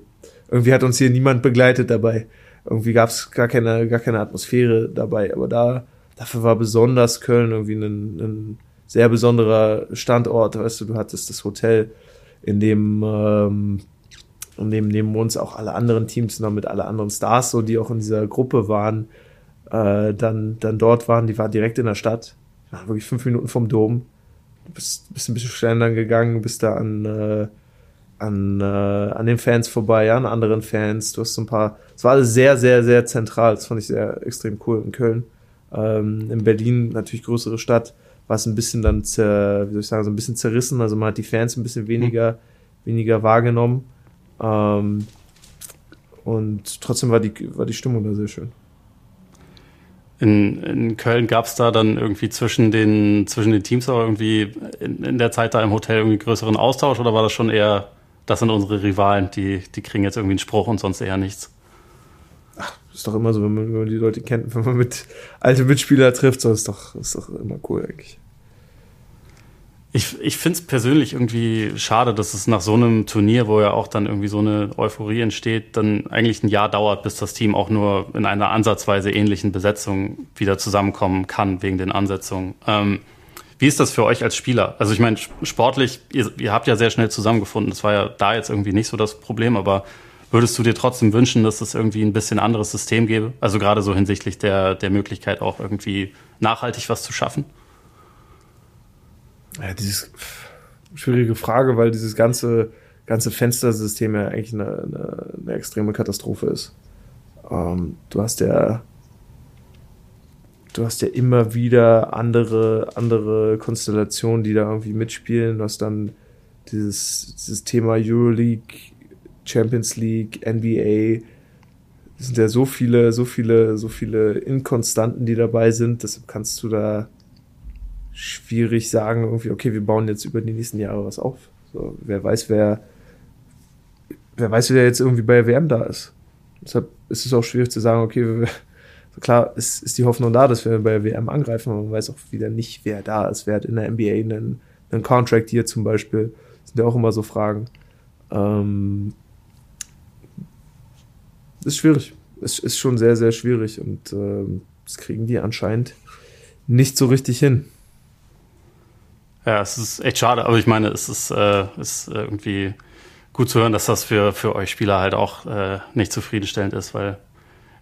irgendwie hat uns hier niemand begleitet dabei. Irgendwie gab es gar keine, gar keine Atmosphäre dabei. Aber da, dafür war besonders Köln irgendwie ein, ein sehr besonderer Standort. Weißt du, du hattest das Hotel, in dem, ähm, in dem neben uns auch alle anderen Teams noch mit alle anderen Stars, so die auch in dieser Gruppe waren, äh, dann, dann dort waren. Die waren direkt in der Stadt. Ja, wirklich fünf Minuten vom Dom bist, bist ein bisschen schneller gegangen, bist da an, äh, an, äh, an den Fans vorbei, an anderen Fans. Du hast so ein paar, es war alles sehr, sehr, sehr zentral. Das fand ich sehr extrem cool in Köln. Ähm, in Berlin, natürlich größere Stadt, war es ein bisschen dann, zer, wie soll ich sagen, so ein bisschen zerrissen. Also man hat die Fans ein bisschen weniger, mhm. weniger wahrgenommen. Ähm, und trotzdem war die, war die Stimmung da sehr schön
in, in Köln gab es da dann irgendwie zwischen den, zwischen den Teams aber irgendwie in, in, der Zeit da im Hotel irgendwie größeren Austausch oder war das schon eher, das sind unsere Rivalen, die, die kriegen jetzt irgendwie einen Spruch und sonst eher nichts?
Ach, ist doch immer so, wenn man, wenn man die Leute kennt, wenn man mit alte Mitspieler trifft, so ist doch, ist doch immer cool eigentlich.
Ich, ich finde es persönlich irgendwie schade, dass es nach so einem Turnier, wo ja auch dann irgendwie so eine Euphorie entsteht, dann eigentlich ein Jahr dauert, bis das Team auch nur in einer ansatzweise ähnlichen Besetzung wieder zusammenkommen kann wegen den Ansetzungen. Ähm, wie ist das für euch als Spieler? Also ich meine, sportlich, ihr, ihr habt ja sehr schnell zusammengefunden. Das war ja da jetzt irgendwie nicht so das Problem, aber würdest du dir trotzdem wünschen, dass es irgendwie ein bisschen anderes System gäbe? Also gerade so hinsichtlich der, der Möglichkeit auch irgendwie nachhaltig was zu schaffen?
Ja, dieses schwierige Frage, weil dieses ganze, ganze Fenstersystem ja eigentlich eine, eine, eine extreme Katastrophe ist. Ähm, du hast ja du hast ja immer wieder andere, andere Konstellationen, die da irgendwie mitspielen. Du hast dann dieses, dieses Thema Euroleague, Champions League, NBA. Es sind ja so viele, so viele, so viele Inkonstanten, die dabei sind. Deshalb kannst du da schwierig sagen, irgendwie, okay, wir bauen jetzt über die nächsten Jahre was auf. So, wer weiß, wer, wer weiß, wer jetzt irgendwie bei der WM da ist. Deshalb ist es auch schwierig zu sagen, okay, klar ist, ist die Hoffnung da, dass wir bei der WM angreifen, aber man weiß auch wieder nicht, wer da ist. Wer hat in der NBA einen, einen Contract hier zum Beispiel? Das sind ja auch immer so Fragen. Ähm, ist schwierig. Es ist schon sehr, sehr schwierig und ähm, das kriegen die anscheinend nicht so richtig hin.
Ja, es ist echt schade, aber ich meine, es ist, äh, ist irgendwie gut zu hören, dass das für, für euch Spieler halt auch äh, nicht zufriedenstellend ist, weil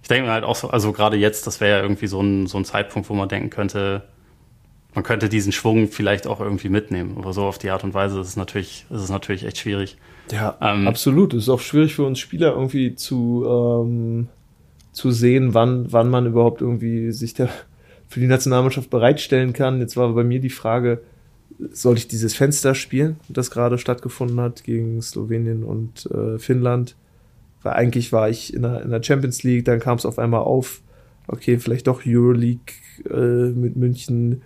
ich denke mir halt auch so, also gerade jetzt, das wäre ja irgendwie so ein, so ein Zeitpunkt, wo man denken könnte, man könnte diesen Schwung vielleicht auch irgendwie mitnehmen. Aber so auf die Art und Weise ist es natürlich, ist es natürlich echt schwierig.
Ja, ähm, absolut. Es ist auch schwierig für uns Spieler irgendwie zu, ähm, zu sehen, wann, wann man überhaupt irgendwie sich da für die Nationalmannschaft bereitstellen kann. Jetzt war bei mir die Frage, soll ich dieses Fenster spielen, das gerade stattgefunden hat gegen Slowenien und äh, Finnland? Weil eigentlich war ich in der, in der Champions League, dann kam es auf einmal auf, okay, vielleicht doch Euroleague äh, mit München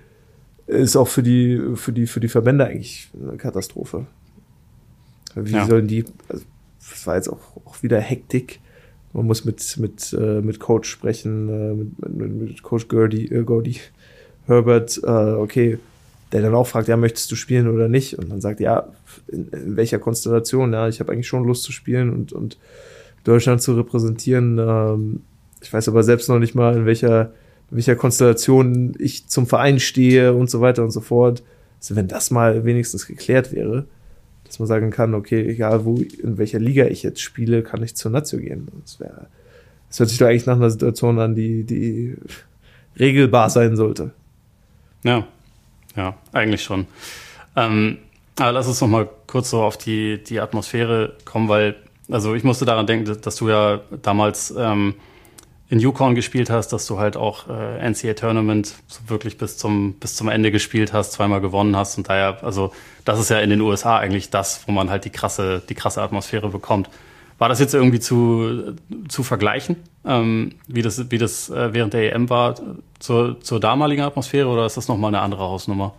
ist auch für die, für die, für die Verbände eigentlich eine Katastrophe. Wie ja. sollen die, also, das war jetzt auch, auch wieder Hektik. Man muss mit, mit, äh, mit Coach sprechen, äh, mit, mit, mit Coach Gerdy, äh, Gordy, Herbert, äh, okay, der dann auch fragt, ja, möchtest du spielen oder nicht? Und man sagt, ja, in, in welcher Konstellation? Ja, ich habe eigentlich schon Lust zu spielen und, und Deutschland zu repräsentieren. Ähm, ich weiß aber selbst noch nicht mal, in welcher, in welcher Konstellation ich zum Verein stehe und so weiter und so fort. Also wenn das mal wenigstens geklärt wäre, dass man sagen kann, okay, egal wo, in welcher Liga ich jetzt spiele, kann ich zur Nazio gehen. Das wäre, das hört sich doch eigentlich nach einer Situation an, die, die regelbar sein sollte.
Ja, ja, eigentlich schon. Ähm, aber lass uns noch mal kurz so auf die, die Atmosphäre kommen, weil, also ich musste daran denken, dass du ja damals ähm, in Yukon gespielt hast, dass du halt auch äh, NCAA Tournament wirklich bis zum, bis zum Ende gespielt hast, zweimal gewonnen hast und daher, also das ist ja in den USA eigentlich das, wo man halt die krasse, die krasse Atmosphäre bekommt. War das jetzt irgendwie zu, zu vergleichen, ähm, wie das, wie das äh, während der EM war, zur, zur damaligen Atmosphäre oder ist das nochmal eine andere Hausnummer?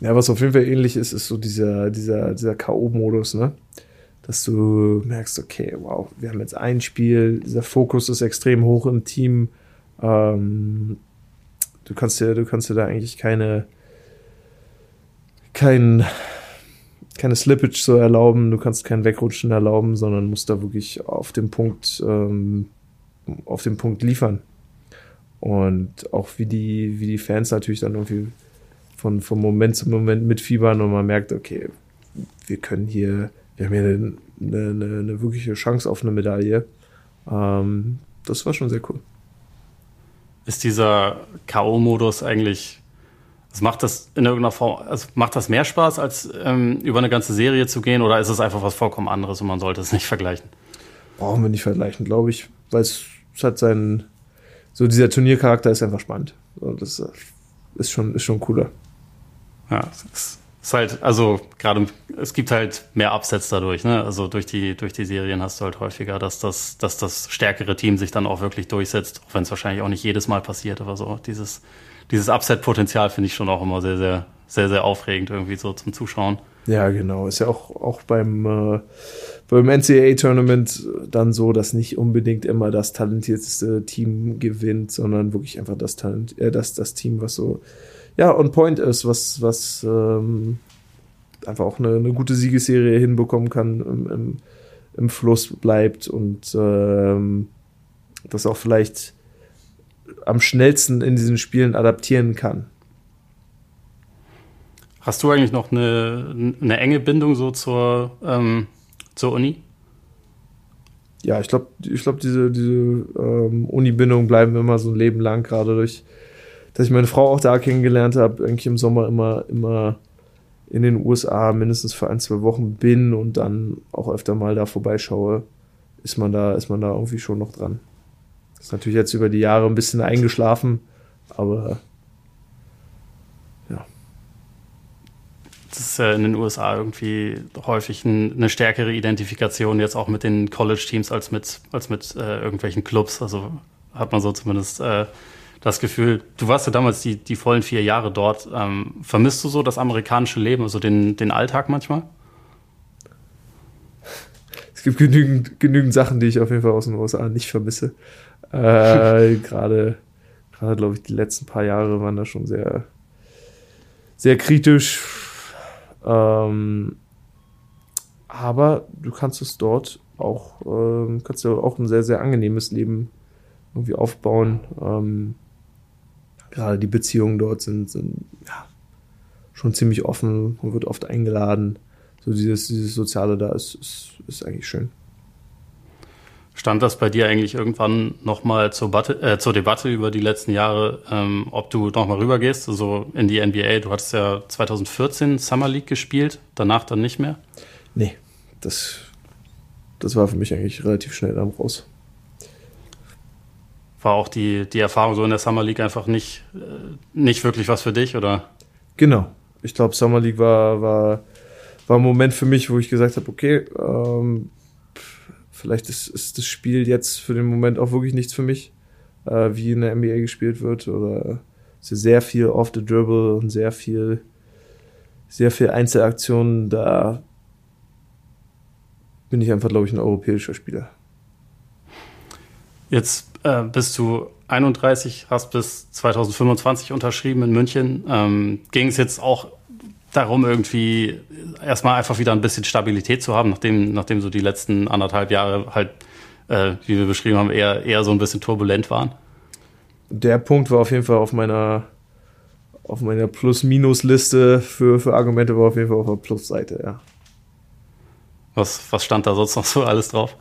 Ja, was auf jeden Fall ähnlich ist, ist so dieser, dieser, dieser K.O.-Modus, ne? Dass du merkst, okay, wow, wir haben jetzt ein Spiel, dieser Fokus ist extrem hoch im Team. Ähm, du kannst dir, du kannst dir da eigentlich keine, kein, keine Slippage so erlauben, du kannst kein Wegrutschen erlauben, sondern musst da wirklich auf dem Punkt, ähm, auf dem Punkt liefern. Und auch wie die, wie die Fans natürlich dann irgendwie von, von Moment zu Moment mitfiebern und man merkt, okay, wir können hier, wir haben hier eine, eine, eine wirkliche Chance auf eine Medaille. Ähm, das war schon sehr cool.
Ist dieser K.O.-Modus eigentlich also macht das in irgendeiner Form, also macht das mehr Spaß, als ähm, über eine ganze Serie zu gehen, oder ist es einfach was vollkommen anderes und man sollte es nicht vergleichen?
Brauchen wir nicht vergleichen, glaube ich, weil es, es hat seinen, so dieser Turniercharakter ist einfach spannend. Und das ist schon, ist schon cooler.
Ja, es ist halt, also gerade, es gibt halt mehr Upsets dadurch, ne? Also durch die, durch die Serien hast du halt häufiger, dass das, dass das stärkere Team sich dann auch wirklich durchsetzt, auch wenn es wahrscheinlich auch nicht jedes Mal passiert, aber so dieses, dieses Upset-Potenzial finde ich schon auch immer sehr, sehr, sehr, sehr aufregend irgendwie so zum Zuschauen.
Ja, genau. Ist ja auch, auch beim, äh, beim NCAA-Tournament dann so, dass nicht unbedingt immer das talentierteste Team gewinnt, sondern wirklich einfach das Talent, äh, das, das Team, was so ja, on point ist, was, was ähm, einfach auch eine, eine gute Siegesserie hinbekommen kann, im, im, im Fluss bleibt und ähm, das auch vielleicht am schnellsten in diesen Spielen adaptieren kann.
Hast du eigentlich noch eine, eine enge Bindung so zur, ähm, zur Uni?
Ja, ich glaube, ich glaub, diese, diese ähm, Uni-Bindungen bleiben immer so ein Leben lang, gerade durch, dass ich meine Frau auch da kennengelernt habe, eigentlich im Sommer immer, immer in den USA mindestens für ein, zwei Wochen bin und dann auch öfter mal da vorbeischaue, ist man da, ist man da irgendwie schon noch dran. Ist natürlich jetzt über die Jahre ein bisschen eingeschlafen, aber ja.
Das ist ja in den USA irgendwie häufig ein, eine stärkere Identifikation jetzt auch mit den College-Teams als mit, als mit äh, irgendwelchen Clubs. Also hat man so zumindest äh, das Gefühl, du warst ja damals die, die vollen vier Jahre dort. Ähm, vermisst du so das amerikanische Leben, also den, den Alltag manchmal?
es gibt genügend, genügend Sachen, die ich auf jeden Fall aus den USA nicht vermisse. Äh, gerade, gerade glaube ich, die letzten paar Jahre waren da schon sehr, sehr kritisch. Ähm, aber du kannst es dort auch, ähm, kannst du auch ein sehr, sehr angenehmes Leben irgendwie aufbauen. Ähm, gerade die Beziehungen dort sind, sind ja, schon ziemlich offen und wird oft eingeladen. So dieses, dieses Soziale da ist, ist, ist eigentlich schön.
Stand das bei dir eigentlich irgendwann nochmal zur, äh, zur Debatte über die letzten Jahre, ähm, ob du nochmal rübergehst, also in die NBA? Du hattest ja 2014 Summer League gespielt, danach dann nicht mehr?
Nee, das, das war für mich eigentlich relativ schnell dann raus.
War auch die, die Erfahrung so in der Summer League einfach nicht, äh, nicht wirklich was für dich, oder?
Genau. Ich glaube, Summer League war, war, war ein Moment für mich, wo ich gesagt habe, okay, ähm, vielleicht ist, ist das Spiel jetzt für den Moment auch wirklich nichts für mich, äh, wie in der NBA gespielt wird. Oder sehr viel off the dribble und sehr viel, sehr viel Einzelaktionen. Da bin ich einfach, glaube ich, ein europäischer Spieler.
Jetzt äh, bist du 31, hast bis 2025 unterschrieben in München. Ähm, Ging es jetzt auch darum, irgendwie erstmal einfach wieder ein bisschen Stabilität zu haben, nachdem, nachdem so die letzten anderthalb Jahre halt, äh, wie wir beschrieben haben, eher, eher so ein bisschen turbulent waren?
Der Punkt war auf jeden Fall auf meiner, auf meiner Plus-Minus-Liste für, für Argumente, war auf jeden Fall auf der Plus-Seite, ja.
Was, was stand da sonst noch so alles drauf?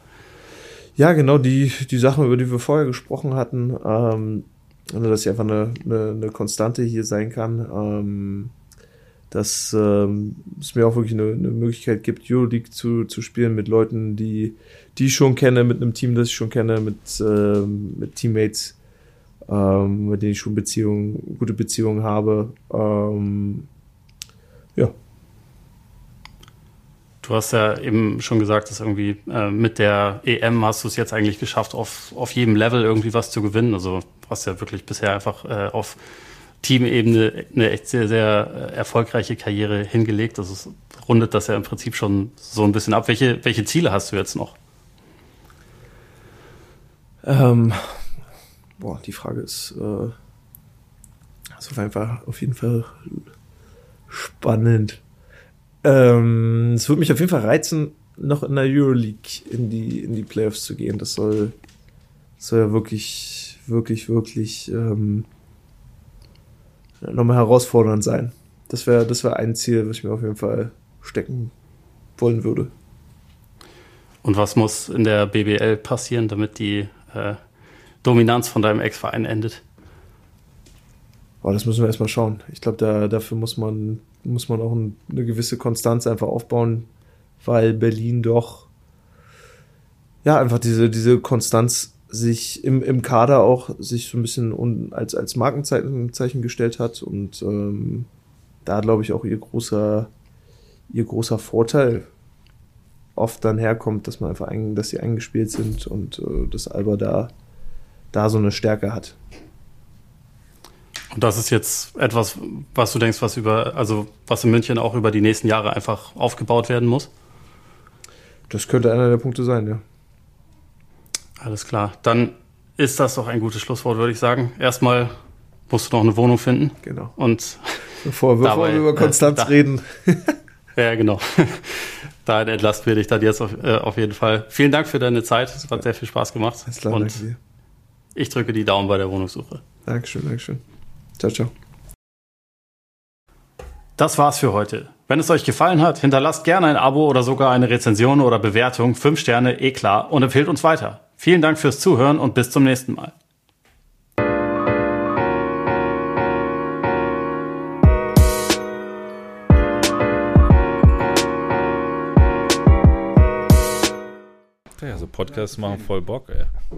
Ja, genau, die, die Sachen, über die wir vorher gesprochen hatten, ähm, also, dass ich einfach eine, eine, eine Konstante hier sein kann, ähm, dass ähm, es mir auch wirklich eine, eine Möglichkeit gibt, Euroleague zu, zu spielen mit Leuten, die, die ich schon kenne, mit einem Team, das ich schon kenne, mit, ähm, mit Teammates, ähm, mit denen ich schon Beziehungen, gute Beziehungen habe. Ähm, ja.
Du hast ja eben schon gesagt, dass irgendwie äh, mit der EM hast du es jetzt eigentlich geschafft, auf, auf jedem Level irgendwie was zu gewinnen. Also hast ja wirklich bisher einfach äh, auf Teamebene eine echt sehr, sehr äh, erfolgreiche Karriere hingelegt. Das ist, rundet das ja im Prinzip schon so ein bisschen ab. Welche, welche Ziele hast du jetzt noch?
Ähm, boah, die Frage ist äh, also einfach auf jeden Fall spannend. Ähm, es würde mich auf jeden Fall reizen, noch in der Euroleague in die, in die Playoffs zu gehen. Das soll, soll ja wirklich, wirklich, wirklich ähm, nochmal herausfordernd sein. Das wäre das wär ein Ziel, was ich mir auf jeden Fall stecken wollen würde.
Und was muss in der BBL passieren, damit die äh, Dominanz von deinem Ex-Verein endet?
Oh, das müssen wir erstmal schauen. Ich glaube, da, dafür muss man muss man auch eine gewisse Konstanz einfach aufbauen, weil Berlin doch ja einfach diese, diese Konstanz sich im, im Kader auch sich so ein bisschen un, als, als Markenzeichen gestellt hat und ähm, da glaube ich auch ihr großer, ihr großer Vorteil oft dann herkommt, dass man einfach ein, dass sie eingespielt sind und äh, dass Alba da, da so eine Stärke hat.
Und das ist jetzt etwas, was du denkst, was über, also was in München auch über die nächsten Jahre einfach aufgebaut werden muss?
Das könnte einer der Punkte sein, ja.
Alles klar. Dann ist das doch ein gutes Schlusswort, würde ich sagen. Erstmal musst du noch eine Wohnung finden.
Genau.
Und
bevor, bevor dabei, wir über Konstanz äh, da, reden.
ja, genau. da entlasten wir dich dann jetzt auf, äh, auf, jeden Fall. Vielen Dank für deine Zeit. Es hat sehr viel Spaß gemacht.
Alles klar, Und
ich drücke die Daumen bei der Wohnungssuche.
Dankeschön, Dankeschön. Ciao, ciao.
Das war's für heute. Wenn es euch gefallen hat, hinterlasst gerne ein Abo oder sogar eine Rezension oder Bewertung. Fünf Sterne, eh klar, und empfehlt uns weiter. Vielen Dank fürs Zuhören und bis zum nächsten Mal.
Ja, so Podcasts machen voll Bock, ey.